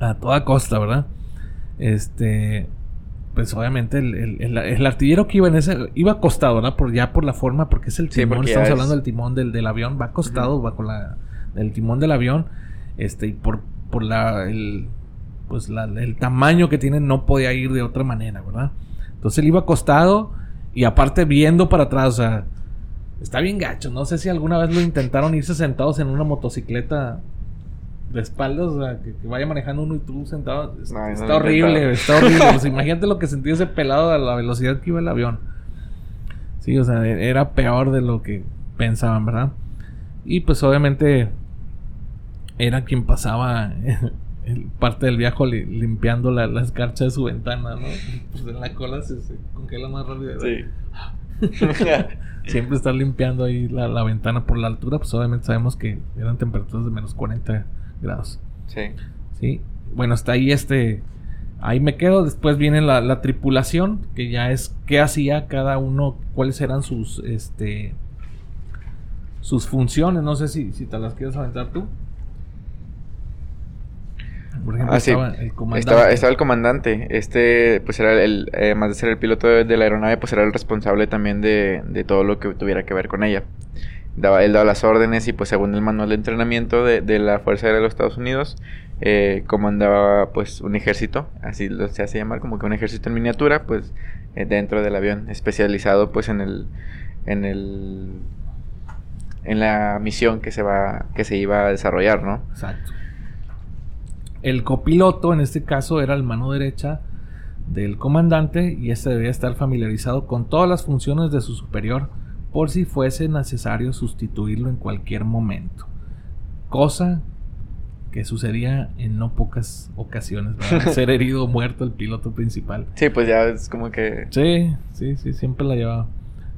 a toda costa, ¿verdad? Este, pues obviamente el, artillero que iba en ese, iba acostado, ¿verdad? Por, ya por la forma, porque es el timón, estamos hablando del timón del, avión, va acostado, va con la, el timón del avión, este, y por, por la, el, pues el tamaño que tiene no podía ir de otra manera, ¿verdad? Entonces él iba acostado y aparte viendo para atrás, o sea, está bien gacho, no sé si alguna vez lo intentaron irse sentados en una motocicleta de espaldas, o sea, que, vaya manejando uno y tú sentado. está, horrible, está horrible, imagínate lo que sentía ese pelado a la velocidad que iba el avión. Sí, o sea, e, era peor de lo que pensaban, ¿verdad? Y pues obviamente era quien pasaba parte del viaje limpiando la, la, escarcha de su ventana, ¿no? Pues en la cola se, congela más rápido. Sí. Siempre estar limpiando ahí la, la, ventana por la altura, pues obviamente sabemos que eran temperaturas de menos 40 grados. Sí. Sí. Bueno, hasta ahí este. Ahí me quedo. Después viene la, tripulación, que ya es qué hacía cada uno, cuáles eran sus este sus funciones. No sé si, si te las quieres aventar tú. Por ejemplo, ah, estaba el comandante. Estaba, el comandante. Este, pues era el, además de ser el piloto de, la aeronave, pues era el responsable también de, de todo lo que tuviera que ver con ella daba, él daba las órdenes y pues según el manual de entrenamiento de, la Fuerza Aérea de los Estados Unidos, eh, comandaba pues un ejército, así lo se hace llamar, como que un ejército en miniatura, pues eh, dentro del avión, especializado pues en el, en el, en la misión que se va, que se iba a desarrollar, ¿no? Exacto. El copiloto en este caso era el mano derecha del comandante y este debía estar familiarizado con todas las funciones de su superior por si fuese necesario sustituirlo en cualquier momento. Cosa que sucedía en no pocas ocasiones, Ser herido o muerto el piloto principal. Sí, pues ya es como que... Sí, sí, sí, siempre la llevaba.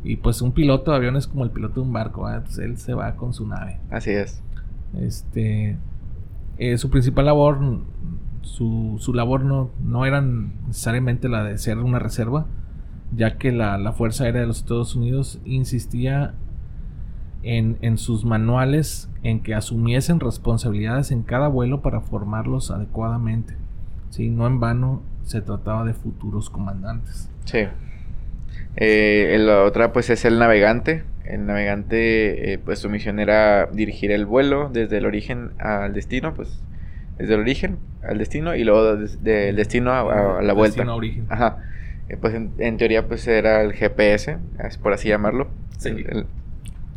Y pues un piloto de avión es como el piloto de un barco, él se va con su nave. Así es. Este... Eh, su principal labor, su, su labor no, no era necesariamente la de ser una reserva, ya que la, Fuerza Aérea de los Estados Unidos insistía en, sus manuales en que asumiesen responsabilidades en cada vuelo para formarlos adecuadamente. ¿sí? No en vano se trataba de futuros comandantes. Sí. Eh, la otra pues es el navegante. El navegante eh, pues su misión era dirigir el vuelo desde el origen al destino, pues desde el origen al destino y luego del destino a, la vuelta. Destino a origen. Ajá. Eh, pues en, teoría pues era el GPS, por así llamarlo,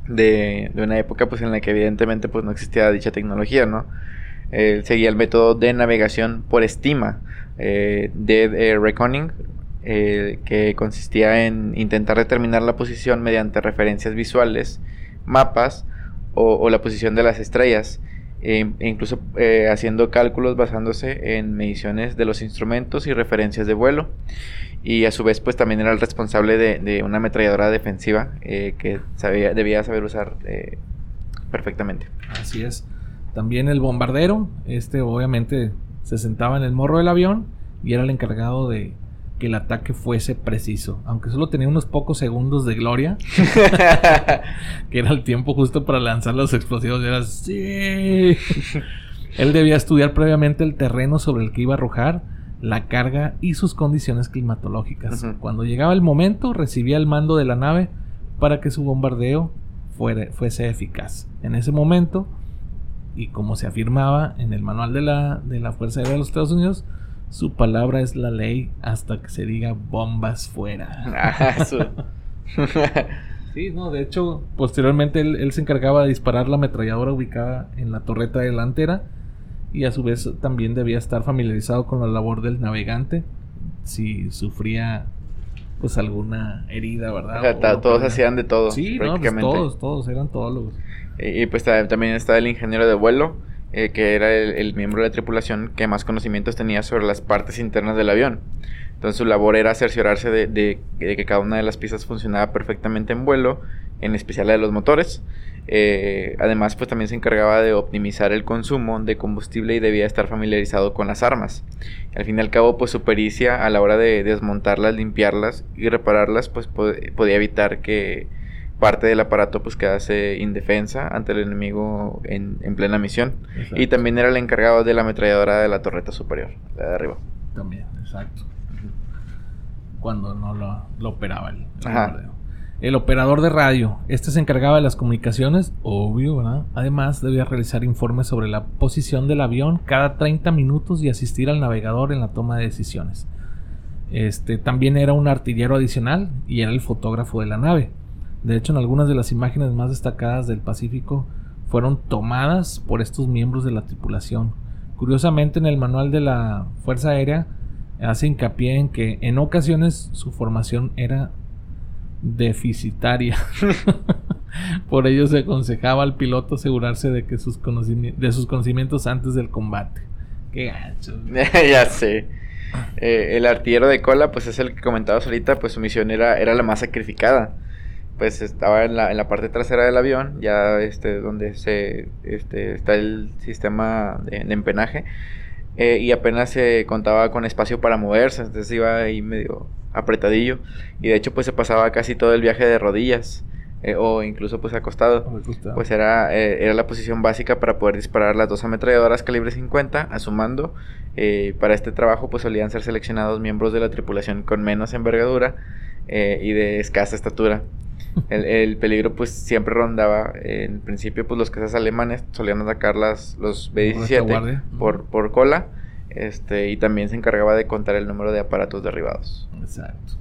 de, una época pues en la que evidentemente pues no existía dicha tecnología, ¿no? Él seguía el método de navegación por estima, eh, de reckoning, eh, que consistía en intentar determinar la posición mediante referencias visuales, mapas o, la posición de las estrellas, e incluso haciendo cálculos basándose en mediciones de los instrumentos y referencias de vuelo y a su vez pues también era el responsable de, una ametralladora defensiva eh, que sabía, debía saber usar eh, perfectamente. Así es. También el bombardero, este obviamente se sentaba en el morro del avión y era el encargado de que el ataque fuese preciso, aunque solo tenía unos pocos segundos de gloria, que era el tiempo justo para lanzar los explosivos, y era sí. Él debía estudiar previamente el terreno sobre el que iba a arrojar la carga y sus condiciones climatológicas. Cuando llegaba el momento, recibía el mando de la nave para que su bombardeo fuese eficaz. En ese momento, y como se afirmaba en el manual de la, de la Fuerza Aérea de los Estados Unidos, su palabra es la ley hasta que se diga bombas fuera. Ah, Sí, no, de hecho, posteriormente él, se encargaba de disparar la ametralladora ubicada en la torreta delantera y a su vez también debía estar familiarizado con la labor del navegante si sufría pues alguna herida, ¿verdad? todos hacían de todo. Sí, no, pues todos, todos eran todólogos. Y, y pues también está el ingeniero de vuelo, eh, que era el, miembro de la tripulación que más conocimientos tenía sobre las partes internas del avión. Entonces su labor era cerciorarse de, que cada una de las piezas funcionaba perfectamente en vuelo, en especial la de los motores. Eh, además, pues también se encargaba de optimizar el consumo de combustible y debía estar familiarizado con las armas. Al fin y al cabo, pues su pericia a la hora de desmontarlas, limpiarlas y repararlas, pues podía evitar que parte del aparato pues quedase indefensa ante el enemigo en, plena misión. Y también era el encargado de la ametralladora de la torreta superior, la de arriba. También, exacto cuando no lo, operaba el, el, operador de radio. Este se encargaba de las comunicaciones, obvio, ¿verdad? Además, debía realizar informes sobre la posición del avión cada 30 minutos y asistir al navegador en la toma de decisiones. Este también era un artillero adicional y era el fotógrafo de la nave. De hecho, en algunas de las imágenes más destacadas del Pacífico fueron tomadas por estos miembros de la tripulación. Curiosamente, en el manual de la Fuerza Aérea hace hincapié en que en ocasiones su formación era deficitaria. Por ello se aconsejaba al piloto asegurarse de que sus de sus conocimientos antes del combate. Qué gacho. ya sé. Eh, el artillero de cola, pues es el que comentabas ahorita, pues su misión era, era la más sacrificada. Pues estaba en la, en la parte trasera del avión, ya este, donde se este, está el sistema de empenaje. Eh, y apenas se contaba con espacio para moverse, entonces iba ahí medio apretadillo y de hecho pues se pasaba casi todo el viaje de rodillas eh, o incluso pues acostado. Pues era, eh, era la posición básica para poder disparar las dos ametralladoras calibre 50 a su mando. para este trabajo pues solían ser seleccionados miembros de la tripulación con menos envergadura y de escasa estatura. El, peligro pues siempre rondaba. En principio pues los cazas alemanes solían atacar las, los B-17 por, por cola. Este, y también se encargaba de contar el número de aparatos derribados. Exacto.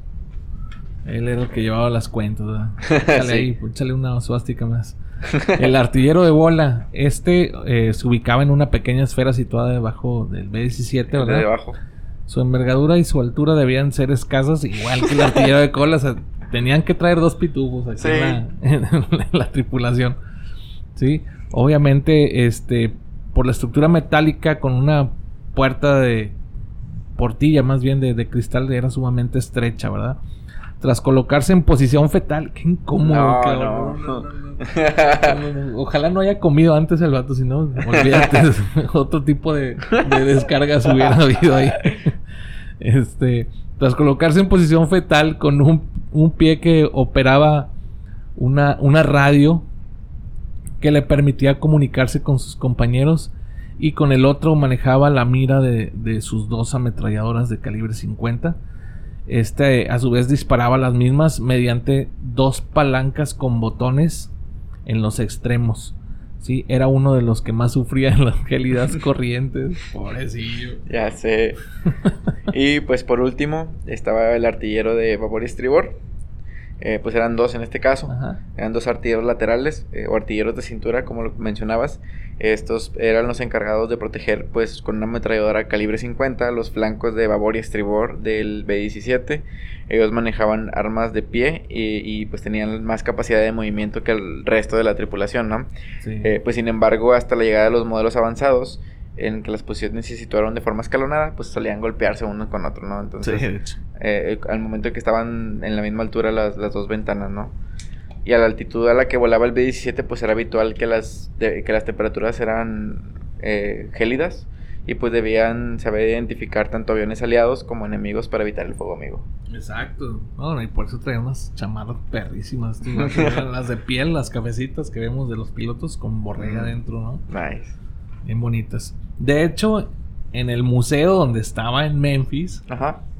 Él era el que llevaba las cuentas, Échale ahí, échale una suástica más. El artillero de bola, este eh, se ubicaba en una pequeña esfera situada debajo del B-17, ¿verdad? debajo. Su envergadura y su altura debían ser escasas, igual que el artillero de cola. tenían que traer dos pitubos aquí en, la, tripulación. Sí, obviamente, este, por la estructura metálica con una puerta de portilla, más bien de, cristal, era sumamente estrecha, ¿verdad? Tras colocarse en posición fetal, qué incómodo, Ojalá no haya comido antes el vato, si no, olvídate, otro tipo de, de descargas hubiera habido ahí. Este, tras colocarse en posición fetal con un, un pie que operaba una, una, radio que le permitía comunicarse con sus compañeros y con el otro manejaba la mira de, de sus dos ametralladoras de calibre 50. Este a su vez disparaba las mismas mediante dos palancas con botones en los extremos. Sí, era uno de los que más sufría en las gélidas corrientes. Pobrecillo. Ya sé. y pues por último estaba el artillero de vapor y estribor. Eh, pues eran dos en este caso. Eran dos artilleros laterales eh, o artilleros de cintura, como lo mencionabas. Estos eran los encargados de proteger, pues, con una ametralladora calibre 50 los flancos de babor y estribor del B-17. Ellos manejaban armas de pie y, pues tenían más capacidad de movimiento que el resto de la tripulación, ¿no? Eh, pues sin embargo, hasta la llegada de los modelos avanzados, en que las posiciones se situaron de forma escalonada, pues solían golpearse uno con otro, ¿no? Entonces, eh, al momento que estaban en la misma altura las, las, dos ventanas, ¿no? Y a la altitud a la que volaba el B-17, pues era habitual que las, que las temperaturas eran eh, gélidas y pues debían saber identificar tanto aviones aliados como enemigos para evitar el fuego amigo. Exacto. Bueno, y por eso traían unas chamarras perrísimas. las de piel, las cabecitas que vemos de los pilotos con borrega adentro, ¿no? Nice. Bien bonitas. De hecho, en el museo donde estaba en Memphis,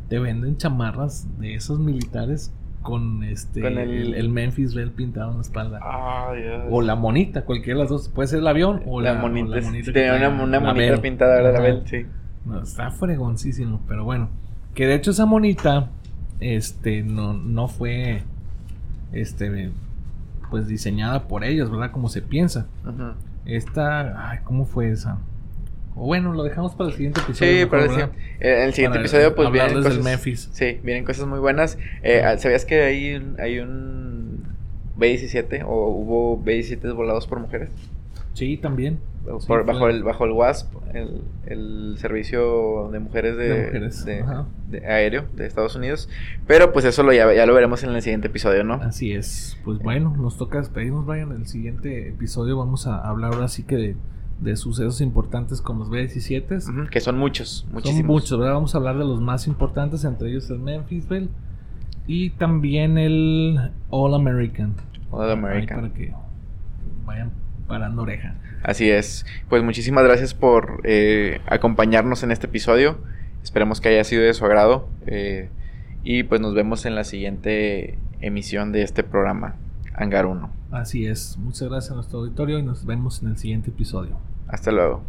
te venden chamarras de esos militares con este el, Memphis Red pintado en la espalda. O la monita, cualquiera de las dos. Puede ser el avión o la, monita. una, monita pintada verdad sí. No, está fregoncísimo, pero bueno. Que de hecho esa monita, este, no, no fue, este, pues diseñada por ellos, ¿verdad? Como se piensa. Esta, ay, ¿cómo fue esa? O bueno, lo dejamos para el siguiente episodio. Sí, para el, en el siguiente episodio, pues vienen cosas. Del Memphis. Sí, vienen cosas muy buenas. Eh, ¿Sabías que hay, hay un B-17 o hubo B-17 volados por mujeres? Sí, también. bajo, el, bajo el WASP, el, el servicio de mujeres de, de, aéreo de Estados Unidos. Pero pues eso lo ya, ya, lo veremos en el siguiente episodio, ¿no? Así es. Pues bueno, nos toca despedirnos, Brian. En el siguiente episodio vamos a hablar ahora sí que de de sucesos importantes como los B-17. que son muchos, muchísimos. Son muchos, ¿verdad? Vamos a hablar de los más importantes, entre ellos el Memphisville y también el All American. All American. para que vayan parando oreja. Así es. Pues muchísimas gracias por eh, acompañarnos en este episodio. Esperemos que haya sido de su agrado. Eh, y pues nos vemos en la siguiente emisión de este programa, Hangar 1. Así es. Muchas gracias a nuestro auditorio y nos vemos en el siguiente episodio. Hasta luego.